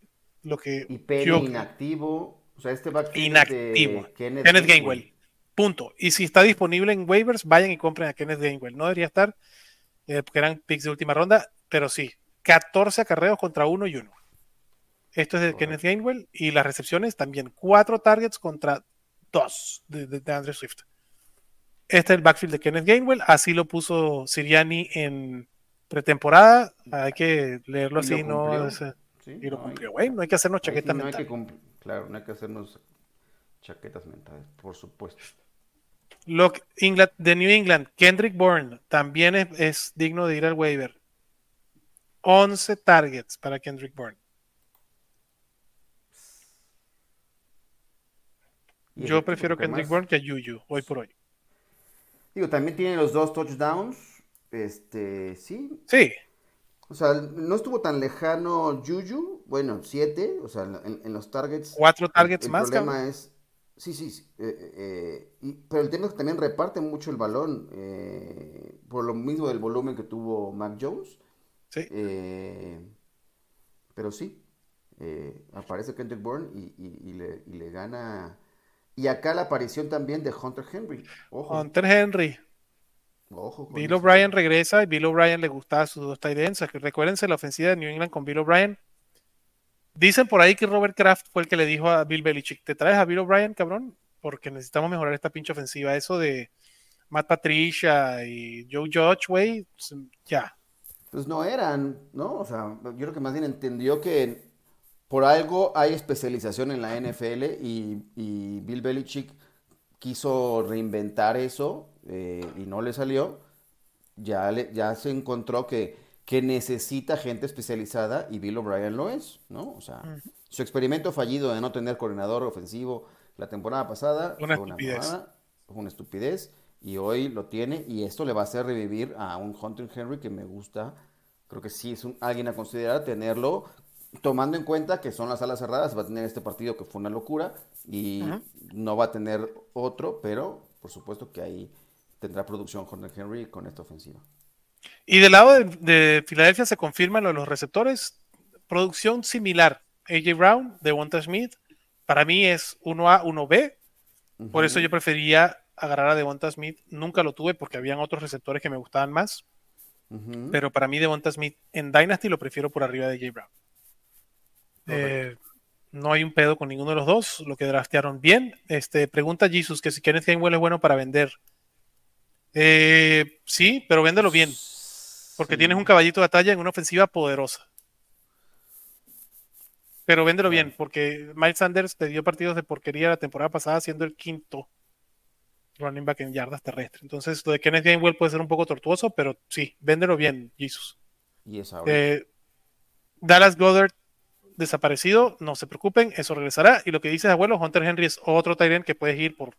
Lo que y Penny inactivo. O sea, este inactivo. Kenneth, Gainwell. Punto. Y si está disponible en waivers, vayan y compren a Kenneth Gainwell. No debería estar, eh, porque eran picks de última ronda, pero sí. 14 acarreos contra uno y uno. Esto es de Kenneth Gainwell. Y las recepciones también. Cuatro targets contra dos de, Andrew Swift. Este es el backfield de Kenneth Gainwell. Así lo puso Siriani en pretemporada. Hay que leerlo así, no. y lo cumplió, güey. No hay que hacernos chaquetas mentales. Claro, no hay que hacernos chaquetas mentales, por supuesto. England, de New England, Kendrick Bourne también es, digno de ir al waiver. 11 targets para Kendrick Bourne. Yo prefiero Kendrick Bourne que a Yuyu, hoy por hoy. Digo, también tiene los dos touchdowns. Este, sí. Sí. O sea, no estuvo tan lejano Juju, bueno, siete, o sea, en, los targets. Cuatro targets más. El problema es, sí, sí, sí eh, eh, pero el tema es que también reparte mucho el balón, eh, por lo mismo del volumen que tuvo Mac Jones. Sí. pero sí, aparece Kendrick Bourne y, le, gana Y acá la aparición también de Hunter Henry. Hunter Henry. Ojo Bill O'Brien regresa y Bill O'Brien le gustaba sus dos tight ends. Recuérdense la ofensiva de New England con Bill O'Brien. Dicen por ahí que Robert Kraft fue el que le dijo a Bill Belichick, ¿te traes a Bill O'Brien, cabrón? Porque necesitamos mejorar esta pinche ofensiva. Eso de Matt Patricia y Joe Judge, güey, ya. Pues no eran, ¿no? O sea, yo creo que más bien entendió que por algo hay especialización en la NFL y, y Bill Belichick quiso reinventar eso eh, y no le salió, ya, le, ya se encontró que, que necesita gente especializada y Bill O'Brien lo es, ¿no? O sea, su experimento fallido de no tener coordinador ofensivo la temporada pasada una fue estupidez. Una, una estupidez y hoy lo tiene y esto le va a hacer revivir a un Hunter Henry que me gusta. Creo que sí es un, alguien a considerar tenerlo tomando en cuenta que son las alas cerradas, va a tener este partido que fue una locura y no va a tener otro, pero por supuesto que ahí tendrá producción Hunter Henry con esta ofensiva. Y del lado de, Filadelfia se confirma lo de los receptores, producción similar. AJ Brown, de Wanta Smith, para mí es 1A, 1B, por eso yo prefería agarrar a Devonta Smith. Nunca lo tuve porque habían otros receptores que me gustaban más. Pero para mí Devonta Smith en Dynasty lo prefiero por arriba de AJ Brown. Eh, no hay un pedo con ninguno de los dos. Lo que draftearon bien. Este, pregunta Jesus que si Kenneth Gainwell es bueno para vender. Eh, sí, pero véndelo bien. Porque tienes un caballito de batalla en una ofensiva poderosa. Pero véndelo bien, porque Miles Sanders te dio partidos de porquería la temporada pasada siendo el quinto running back en yardas terrestres. Entonces, lo de Kenneth Gainwell puede ser un poco tortuoso, pero sí, véndelo bien, Jesus. Y eh, Dallas Goddard desaparecido, no se preocupen, eso regresará. Y lo que dices, abuelo, Hunter Henry es otro Tyrant que puedes ir por.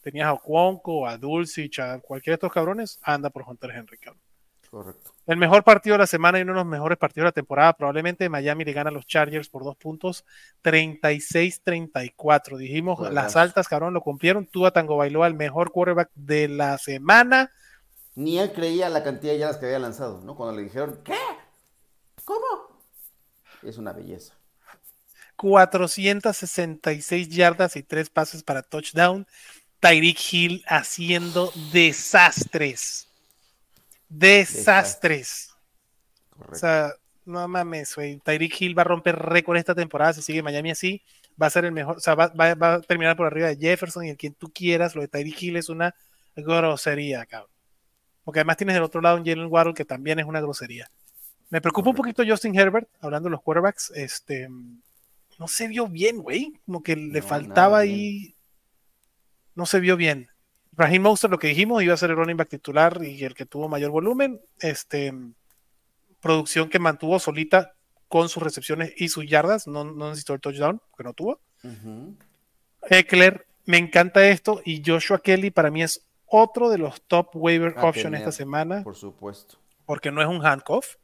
Tenías a Cuonco, a Dulcich, a cualquiera de estos cabrones, anda por Hunter Henry, cabrón. Correcto. El mejor partido de la semana y uno de los mejores partidos de la temporada. Probablemente Miami le gana a los Chargers por dos puntos, 36-34. Dijimos, las altas, cabrón, lo cumplieron. Tua Tango bailó al mejor quarterback de la semana. Ni él creía la cantidad de yardas que había lanzado, ¿no? Cuando le dijeron, ¿qué? ¿Cómo? Es una belleza. 466 yardas y tres pases para touchdown. Tyreek Hill haciendo desastres. Desastres. O sea, no mames, güey. Tyreek Hill va a romper récord esta temporada. Si sigue Miami así, va a ser el mejor. O sea, va, a terminar por arriba de Jefferson y el quien tú quieras. Lo de Tyreek Hill es una grosería, cabrón. Porque además tienes del otro lado un Jalen Waddle que también es una grosería. Me preocupa un poquito Justin Herbert, hablando de los quarterbacks. Este, no se vio bien, güey. Como que le faltaba ahí. No se vio bien. Raheem Monster, lo que dijimos, iba a ser el running back titular y el que tuvo mayor volumen. Este, producción que mantuvo solita con sus recepciones y sus yardas. No, necesitó el touchdown, que no tuvo. Eckler, me encanta esto. Y Joshua Kelly para mí es otro de los top waiver options esta semana. Por supuesto. Porque no es un handcuff.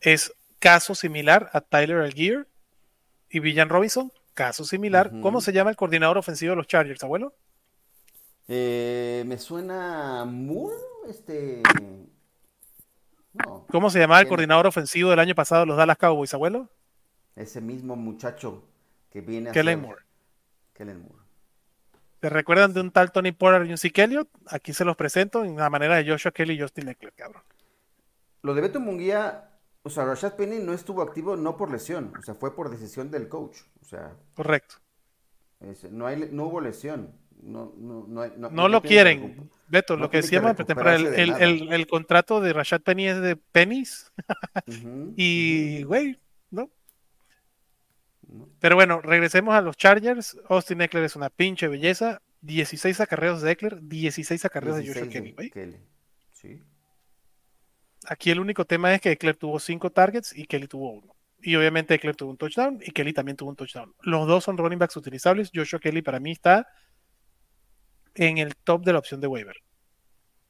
Es caso similar a Tyler Algier y Villan Robinson, caso similar. ¿Cómo se llama el coordinador ofensivo de los Chargers, abuelo? Eh, me suena Moore, este... ¿Cómo se llamaba el coordinador ofensivo del año pasado de los Dallas Cowboys, abuelo? Ese mismo muchacho que viene a Kellen Moore. Kellen Moore. ¿Te recuerdan de un tal Tony Pollard y un Elliott? Aquí se los presento en la manera de Joshua Kelly y Justin Eckler, cabrón. Lo de Beto Munguía o sea, Rashad Penny no estuvo activo no por lesión, o sea, fue por decisión del coach. O sea, correcto. no, hay, no hubo lesión. No, no, no, no, lo quieren. Beto, lo que decíamos el, el, el, contrato de Rashad Penny es de pennies. [laughs] y, güey, ¿no? Pero bueno, regresemos a los Chargers. Austin Eckler es una pinche belleza. 16 acarreos de Eckler, 16 acarreos de Joshua Kelly. Sí. Aquí el único tema es que Eckler tuvo cinco targets y Kelly tuvo uno. Y obviamente Eckler tuvo un touchdown y Kelly también tuvo un touchdown. Los dos son running backs utilizables. Joshua Kelly para mí está en el top de la opción de waiver.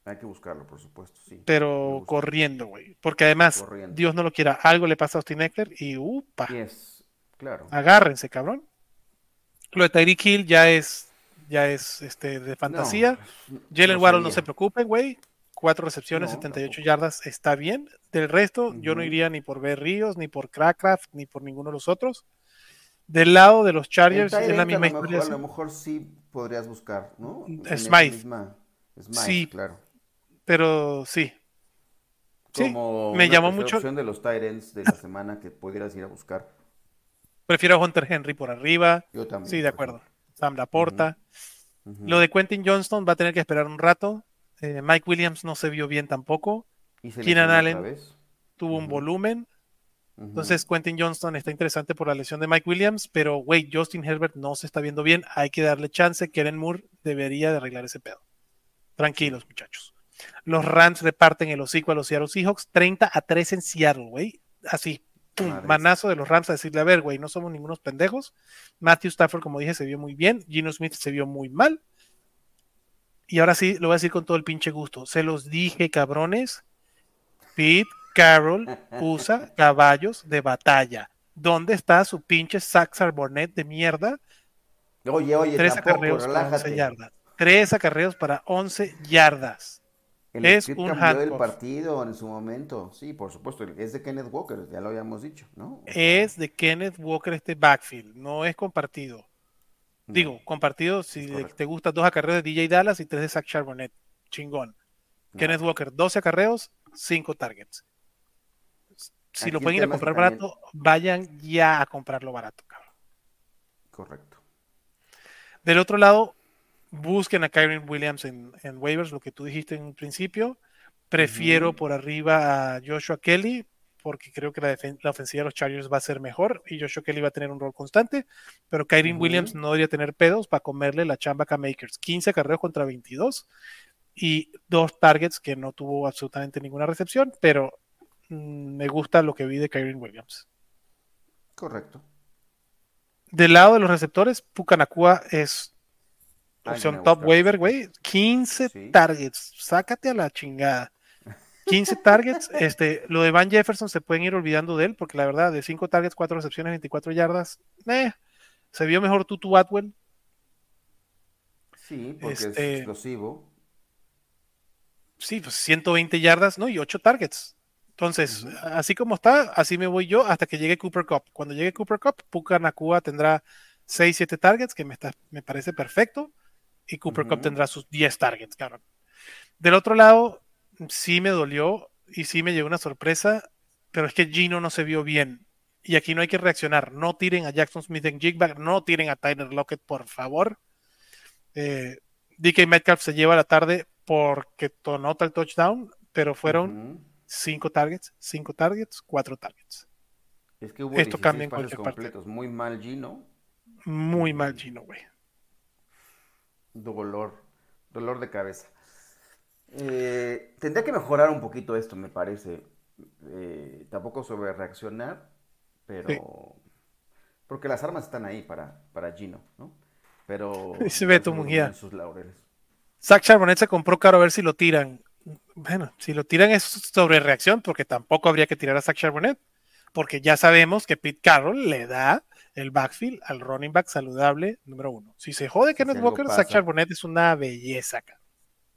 Hay que buscarlo, por supuesto, sí. Pero corriendo, güey. Porque además, Dios no lo quiera, algo le pasa a Austin Eckler y upa. claro. Agárrense, cabrón. Lo de Tyreek Hill ya es, ya es este, de fantasía. Jalen Waddle, no se preocupen, güey cuatro recepciones, 78 yardas, está bien. Del resto, yo no iría ni por B. Ríos, ni por Crackcraft, ni por ninguno de los otros. Del lado de los Chargers, es la misma historia. a lo mejor sí podrías buscar, ¿no? Smythe. sí, claro. Pero sí. Como sí, me llamó mucho. opción de los Tyrants de la [laughs] semana que pudieras ir a buscar. Prefiero a Hunter Henry por arriba. Yo también. Sí, de acuerdo. Sam Laporta. Lo de Quentin Johnston va a tener que esperar un rato. Eh, Mike Williams no se vio bien tampoco. Keenan Allen tuvo un volumen. Entonces, Quentin Johnston está interesante por la lesión de Mike Williams, pero, güey, Justin Herbert no se está viendo bien. Hay que darle chance. Keren Moore debería de arreglar ese pedo. Tranquilos, muchachos. Los Rams reparten el hocico a los Seattle Seahawks 30 a 3 en Seattle, güey. Así, manazo de los Rams a decirle, a ver, güey, no somos ningunos pendejos. Matthew Stafford, como dije, se vio muy bien. Gino Smith se vio muy mal. Y ahora sí, lo voy a decir con todo el pinche gusto. Se los dije, cabrones. Pete Carroll usa caballos de batalla. ¿Dónde está su pinche Saxar Bonnet de mierda? Oye, oye, Tres acarreos para 11 yardas. Tres acarreos para 11 yardas. es un del partido en su momento. Sí, por supuesto. Es de Kenneth Walker, ya lo habíamos dicho, ¿no? es de Kenneth Walker este backfield, no es compartido. Digo, compartido si te gustan dos acarreos de DJ Dallas y tres de Zach Charbonnet. Chingón. Kenneth Walker, 12 acarreos, 5 targets. Si lo pueden ir a comprar barato, vayan ya a comprarlo barato, cabrón. Correcto. Del otro lado, busquen a Kyron Williams en, waivers, lo que tú dijiste en un principio. Prefiero por arriba a Joshua Kelly, porque creo que la, ofensiva de los Chargers va a ser mejor y Joshua Kelly va a tener un rol constante, pero Kyron Williams no debería tener pedos para comerle la chamba a Makers. 15 carreras contra 22 y dos targets que no tuvo absolutamente ninguna recepción, pero me gusta lo que vi de Kyron Williams. Correcto. Del lado de los receptores, Pucanacua es opción top waiver, güey. 15 targets. Sácate a la chingada. 15 targets. [laughs] Este, lo de Van Jefferson se pueden ir olvidando de él, porque la verdad, de 5 targets, 4 recepciones, 24 yardas, eh, se vio mejor Tutu Atwell. Sí, porque es este, explosivo sí, pues 120 yardas, ¿no? Y 8 targets. Entonces, así como está, así me voy yo hasta que llegue Cooper Cup. Cuando llegue Cooper Cup, Puka Nakua tendrá 6, 7 targets, que me, está, me parece perfecto. Y Cooper Cup tendrá sus 10 targets, cabrón. Del otro lado, sí me dolió y sí me llegó una sorpresa, pero es que Gino no se vio bien. Y aquí no hay que reaccionar. No tiren a Jackson Smith en Jigback, no tiren a Tyler Lockett, por favor. Eh, DK Metcalf se lleva la tarde porque tonota el touchdown, pero fueron cinco targets, cinco targets, cuatro targets. Es que hubo Esto cambia en cualquier completos. Muy mal Gino. Muy mal Gino, güey. Dolor, dolor de cabeza. Eh, tendría que mejorar un poquito esto, me parece. Eh, tampoco sobre reaccionar, pero porque las armas están ahí para, para Gino, ¿no? Pero [laughs] se ve tu sus laureles. Zach Charbonnet se compró caro a ver si lo tiran. Bueno, si lo tiran es sobre reacción, porque tampoco habría que tirar a Zach Charbonnet, porque ya sabemos que Pete Carroll le da el backfield al running back saludable número uno. Si se jode Kenneth Walker, Zach Charbonnet es una belleza acá.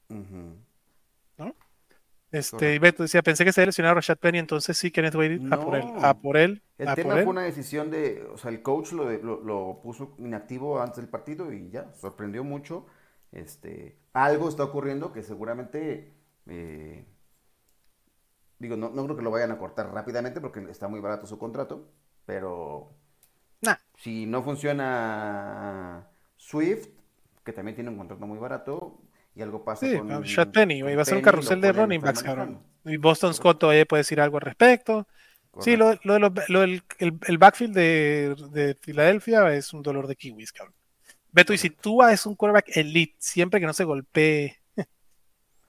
¿No? Este, Beto decía, pensé que se había lesionado a Rashad Penny, entonces sí, Kenneth Wade, a por él, a por él. El tema fue una decisión de, o sea, el coach lo, lo, puso inactivo antes del partido y ya, sorprendió mucho. Este, algo está ocurriendo que seguramente, eh, digo, no, no, creo que lo vayan a cortar rápidamente porque está muy barato su contrato, pero si no funciona Swift, que también tiene un contrato muy barato, y algo pasa sí, con... Shot Penny, va a ser un carrusel de running backs, cabrón. Y Boston Scott todavía puede decir algo al respecto. Sí, lo, lo, lo, el, el, backfield de, de Filadelfia es un dolor de kiwis, cabrón. Beto, y si Tua es un quarterback elite, siempre que no se golpee,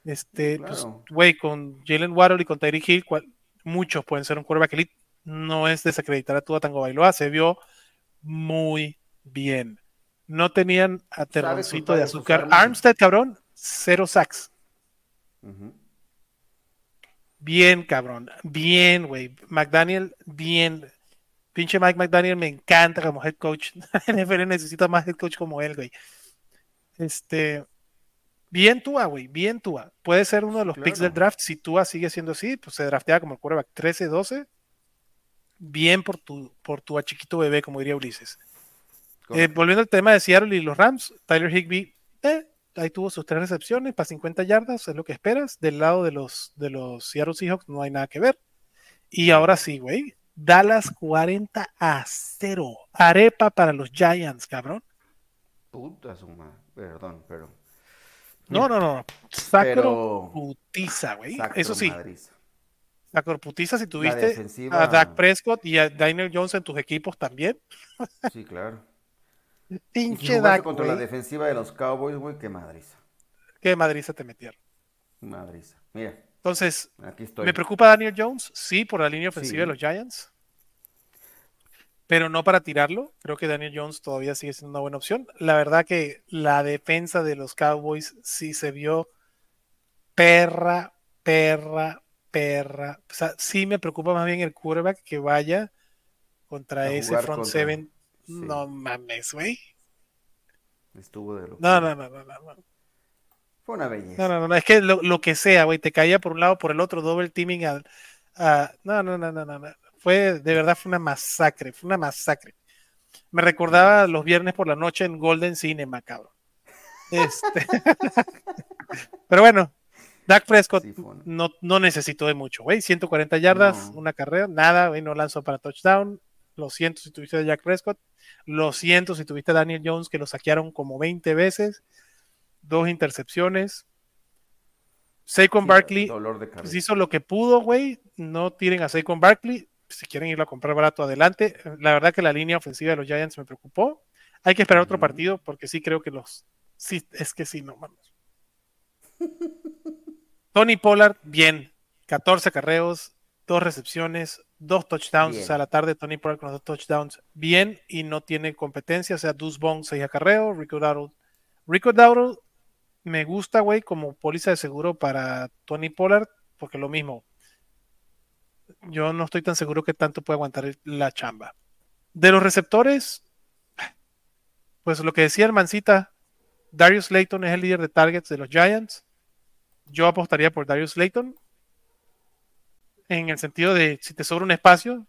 este, pues, güey, con Jalen Waddle y con Tyreek Hill, muchos pueden ser un quarterback elite. No es desacreditar a Tua Tango Bailoa, se vio muy bien. No tenían aterroncito de azúcar. Armstead, cabrón, cero sacks. Bien, cabrón. Bien, güey. McDaniel, bien. Pinche Mike McDaniel me encanta como head coach. [laughs] NFL necesita más head coach como él, güey. Este. Bien Tua, güey, bien Tua. Puede ser uno de los picks del draft. Si Tua sigue siendo así, pues se draftea como el quarterback 13-12. Bien por tu, por tu chiquito bebé, como diría Ulises. Eh, volviendo al tema de Seattle y los Rams, Tyler Higby, eh, ahí tuvo sus tres recepciones para 50 yardas, es lo que esperas. Del lado de los, de los Seattle Seahawks no hay nada que ver. Y ahora sí, güey. Dallas 40 a 0. Arepa para los Giants, cabrón. Puta suma. Perdón, pero. No, no, no. Sacro putiza, güey. Eso sí. Sacro putiza si tuviste a Dak Prescott y a Daniel Jones en tus equipos también. Sí, claro. Pinche Dak. contra la defensiva de los Cowboys, güey, qué madriza. Qué madriza te metieron. Madriza. Mira. Entonces, ¿me preocupa Daniel Jones? Sí, por la línea ofensiva de los Giants. Pero no para tirarlo. Creo que Daniel Jones todavía sigue siendo una buena opción. La verdad que la defensa de los Cowboys sí se vio perra, perra, perra. O sea, sí me preocupa más bien el quarterback que vaya contra ese front seven. No mames, güey. Estuvo de lo no, no, no, no, no. Fue una belleza. No, no, no, es que lo, que sea, güey, te caía por un lado, por el otro, doble teaming al, no, no, no, no, no, no. Fue, de verdad, fue una masacre, fue una masacre. Me recordaba los viernes por la noche en Golden Cinema, cabrón. Este. [laughs] Pero bueno, Dak Prescott no, no necesitó de mucho, güey. 140 yardas, una carrera, nada, güey, no lanzó para touchdown. Lo siento si tuviste a Jack Prescott. Lo siento si tuviste a Daniel Jones, que lo saquearon como 20 veces dos intercepciones. Saquon Barkley pues, hizo lo que pudo, güey. No tiren a Saquon Barkley. Si quieren irlo a comprar barato, adelante. La verdad que la línea ofensiva de los Giants me preocupó. Hay que esperar otro partido porque sí creo que los. Sí, es que sí, no vamos. [laughs] Tony Pollard, bien. 14 carreos, dos recepciones, dos touchdowns. O sea, la tarde Tony Pollard con dos touchdowns, bien. Y no tiene competencia. O sea, Deuce Bong, 6 acarreos. Rico Dowdle. Rico Dowdle me gusta, güey, como póliza de seguro para Tony Pollard, porque lo mismo. Yo no estoy tan seguro que tanto puede aguantar la chamba. De los receptores, pues lo que decía el Mancita, Darius Layton es el líder de targets de los Giants. Yo apostaría por Darius Layton. En el sentido de si te sobra un espacio,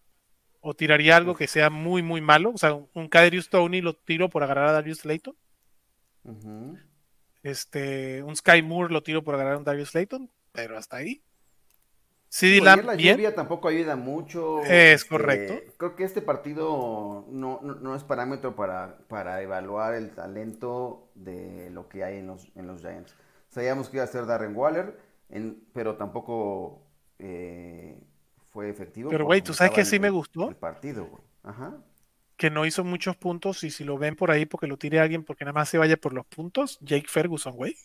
o tiraría algo que sea muy, muy malo. O sea, un Kaderius Tony lo tiro por agarrar a Darius Layton. Este, un Sky Moore lo tiro por agarrar un Darius Layton, pero hasta ahí. CD Lamb, la lluvia tampoco ayuda mucho. Es este, correcto. Creo que este partido no, no, es parámetro para, para, evaluar el talento de lo que hay en los, en los Giants. Sabíamos que iba a ser Darren Waller, en, pero tampoco eh, fue efectivo. Pero, güey, tú sabes que sí me gustó. El partido, güey. Ajá que no hizo muchos puntos y si lo ven por ahí porque lo tire alguien porque nada más se vaya por los puntos, Jake Ferguson, güey.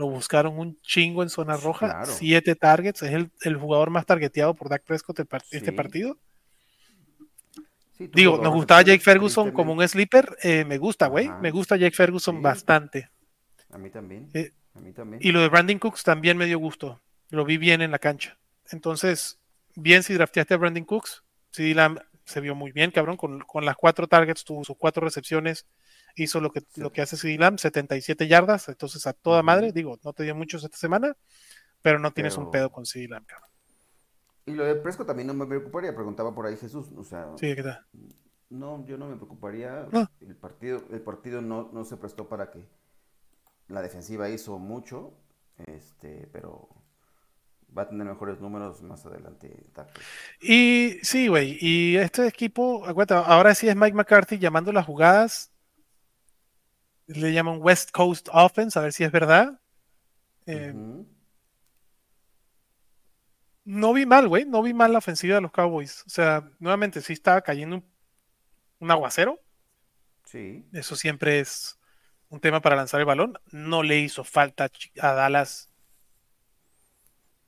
Lo buscaron un chingo en zona roja, siete targets, es el, jugador más targeteado por Dak Prescott este partido. Digo, nos gustaba Jake Ferguson como un sleeper, eh, me gusta, güey, me gusta Jake Ferguson bastante. A mí también. Eh, a mí también. Y lo de Brandon Cooks también me dio gusto, lo vi bien en la cancha. Entonces, bien si drafteaste a Brandon Cooks, si la, se vio muy bien, cabrón, con, las cuatro targets, tuvo sus cuatro recepciones, hizo lo que, lo que hace CD Lamb, 77 yardas, entonces a toda madre, digo, no te dio muchos esta semana, pero no tienes un pedo con CD Lamb, cabrón. Y lo de Presco también no me preocuparía, preguntaba por ahí Jesús, o sea... Sí, ¿qué tal? No, yo no me preocuparía, el partido, el partido no, no se prestó para que la defensiva hizo mucho, este, pero va a tener mejores números más adelante. Y sí, güey, y este equipo, acuérdate, ahora sí es Mike McCarthy llamando las jugadas, le llaman West Coast Offense, a ver si es verdad. Eh, no vi mal, güey, no vi mal la ofensiva de los Cowboys. O sea, nuevamente sí estaba cayendo un, aguacero. Sí. Eso siempre es un tema para lanzar el balón. No le hizo falta a Dallas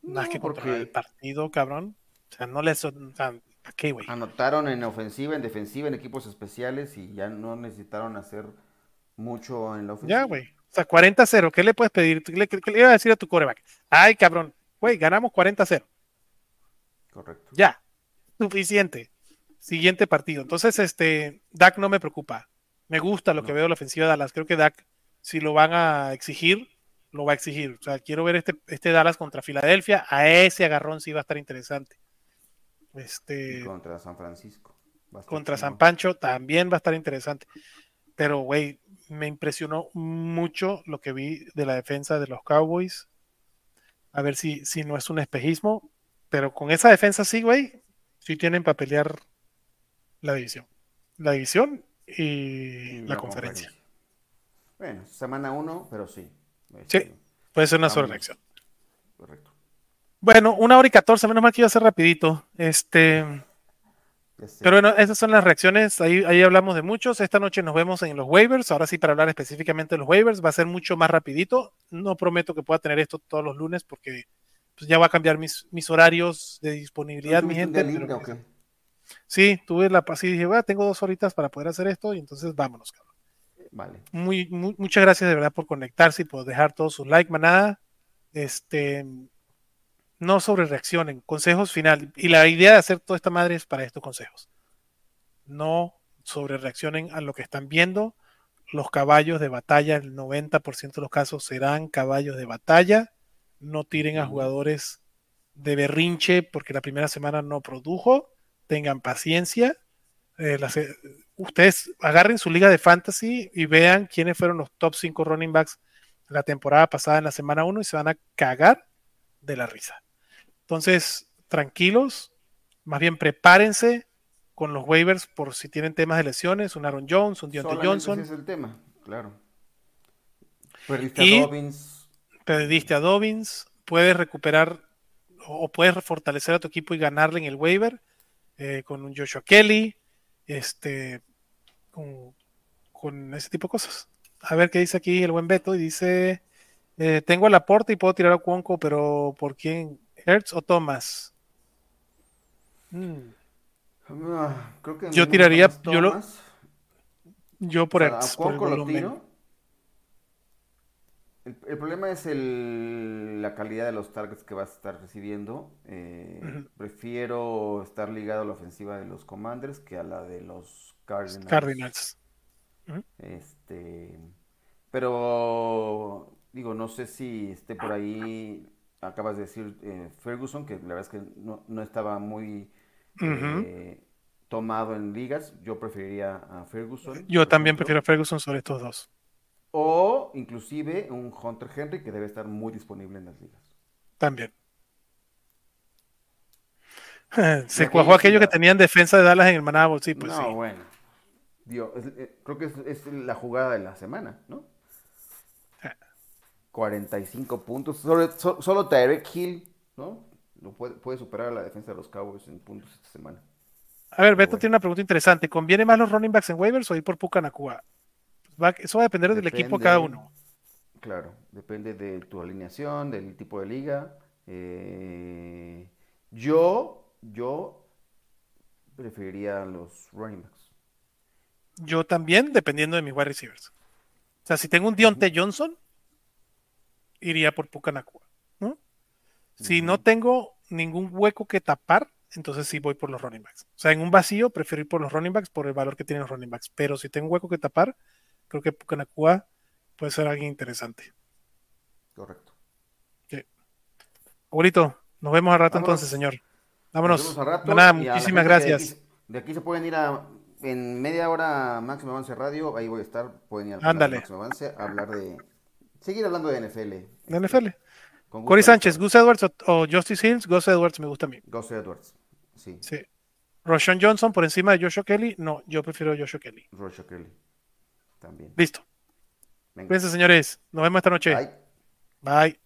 más que porque... el partido, cabrón. O sea, no les. O sea, qué, güey? Anotaron en ofensiva, en defensiva, en equipos especiales y ya no necesitaron hacer mucho en la ofensiva. Ya, güey. O sea, 40-0. ¿Qué le puedes pedir? ¿Qué le, iba a decir a tu coreback? Ay, cabrón. Güey, ganamos 40-0. Correcto. Ya. Suficiente. Siguiente partido. Entonces, este, Dak no me preocupa. Me gusta lo que veo de la ofensiva de Dallas. Creo que Dak, si lo van a exigir, lo va a exigir. O sea, quiero ver este, este Dallas contra Filadelfia. A ese agarrón sí va a estar interesante. Este... contra San Francisco. contra San Pancho también va a estar interesante. Pero, güey, me impresionó mucho lo que vi de la defensa de los Cowboys. A ver si, si no es un espejismo. Pero con esa defensa sí, güey, sí tienen para pelear la división. La división y, la, conferencia. Bueno, semana uno, pero sí. Sí, este, puede ser una sola. Correcto. Bueno, una hora y catorce, menos mal que iba a ser rapidito. Este. Pero bueno, esas son las reacciones. Ahí, ahí hablamos de muchos. Esta noche nos vemos en los waivers. Ahora sí, para hablar específicamente de los waivers, va a ser mucho más rapidito. No prometo que pueda tener esto todos los lunes porque pues, ya va a cambiar mis, mis horarios de disponibilidad, mi gente. Sí, tuve la paz y dije, bueno, tengo dos horitas para poder hacer esto y entonces vámonos, cabrón. Vale. Muy, muchas gracias de verdad por conectarse y por dejar todos sus like, manada. Este, no sobre reaccionen, consejos final. Y la idea de hacer toda esta madre es para estos consejos. No sobre reaccionen a lo que están viendo. Los caballos de batalla, el 90% de los casos serán caballos de batalla. No tiren a jugadores de berrinche porque la primera semana no produjo. Tengan paciencia. Eh, eh, ustedes agarren su liga de fantasy y vean quiénes fueron los top 5 running backs la temporada pasada en la semana 1 y se van a cagar de la risa. Entonces, tranquilos, más bien prepárense con los waivers por si tienen temas de lesiones, un Aaron Jones, un Deontay Johnson. Ese es el tema, claro. Perdiste a Dobbins. Perdiste a Dobbins, puedes recuperar o puedes fortalecer a tu equipo y ganarle en el waiver eh, con un Joshua Kelly, este, con, ese tipo de cosas. A ver qué dice aquí el buen Beto y dice, eh, tengo el aporte y puedo tirar a Cuonco, pero ¿por quién? ¿Hertz o Thomas? Hmm. Ah, yo tiraría, yo lo, yo por Hertz. el, problema es el, la calidad de los targets que vas a estar recibiendo. Eh, prefiero estar ligado a la ofensiva de los Commanders que a la de los Cardinals. Cardinals. Este, pero digo, no sé si esté por ahí acabas de decir eh, Ferguson, que la verdad es que no, estaba muy eh, tomado en ligas. Yo preferiría a Ferguson. Yo también prefiero a Ferguson sobre estos dos. O inclusive un Hunter Henry que debe estar muy disponible en las ligas. También. [laughs] Se cuajó aquello que tenían defensa de Dallas en el Manabo, sí, pues no, bueno. Eh, creo que es, la jugada de la semana, ¿no? 45 puntos. solo Tyreek Hill, ¿no? Lo puede, superar a la defensa de los Cowboys en puntos esta semana. A ver, Beto tiene una pregunta interesante. ¿Conviene más los running backs en waivers o ir por Pucanacua? Pues eso va a depender del equipo cada uno. Claro, depende de tu alineación, del tipo de liga. Eh, yo, yo preferiría los running backs. Yo también, dependiendo de mis wide receivers. O sea, si tengo un Dionte Johnson, iría por Pucanacua. ¿no? Si no tengo ningún hueco que tapar, entonces sí voy por los running backs. O sea, en un vacío prefiero ir por los running backs por el valor que tienen los running backs. Pero si tengo un hueco que tapar, creo que Pucanacua puede ser alguien interesante. Correcto. Sí. Abuelito, nos vemos al rato entonces, señor. Vámonos. Nada, muchísimas gracias. De aquí, se pueden ir a en media hora Máximo Avance Radio, ahí voy a estar, pueden ir a Máximo Avance a hablar de seguir hablando de NFL. De NFL. Cory Sánchez, Gus Edwards o, Justice Hills, Gus Edwards me gusta a mí. Gus Edwards, sí. Sí. Roshan Johnson por encima de Joshua Kelly, no, yo prefiero Joshua Kelly. Joshua Kelly, también. Listo. Cuídense, señores. Nos vemos esta noche. Bye. Bye.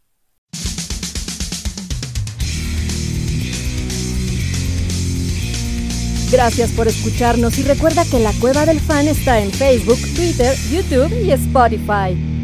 Gracias por escucharnos y recuerda que la Cueva del Fan está en Facebook, Twitter, YouTube y Spotify.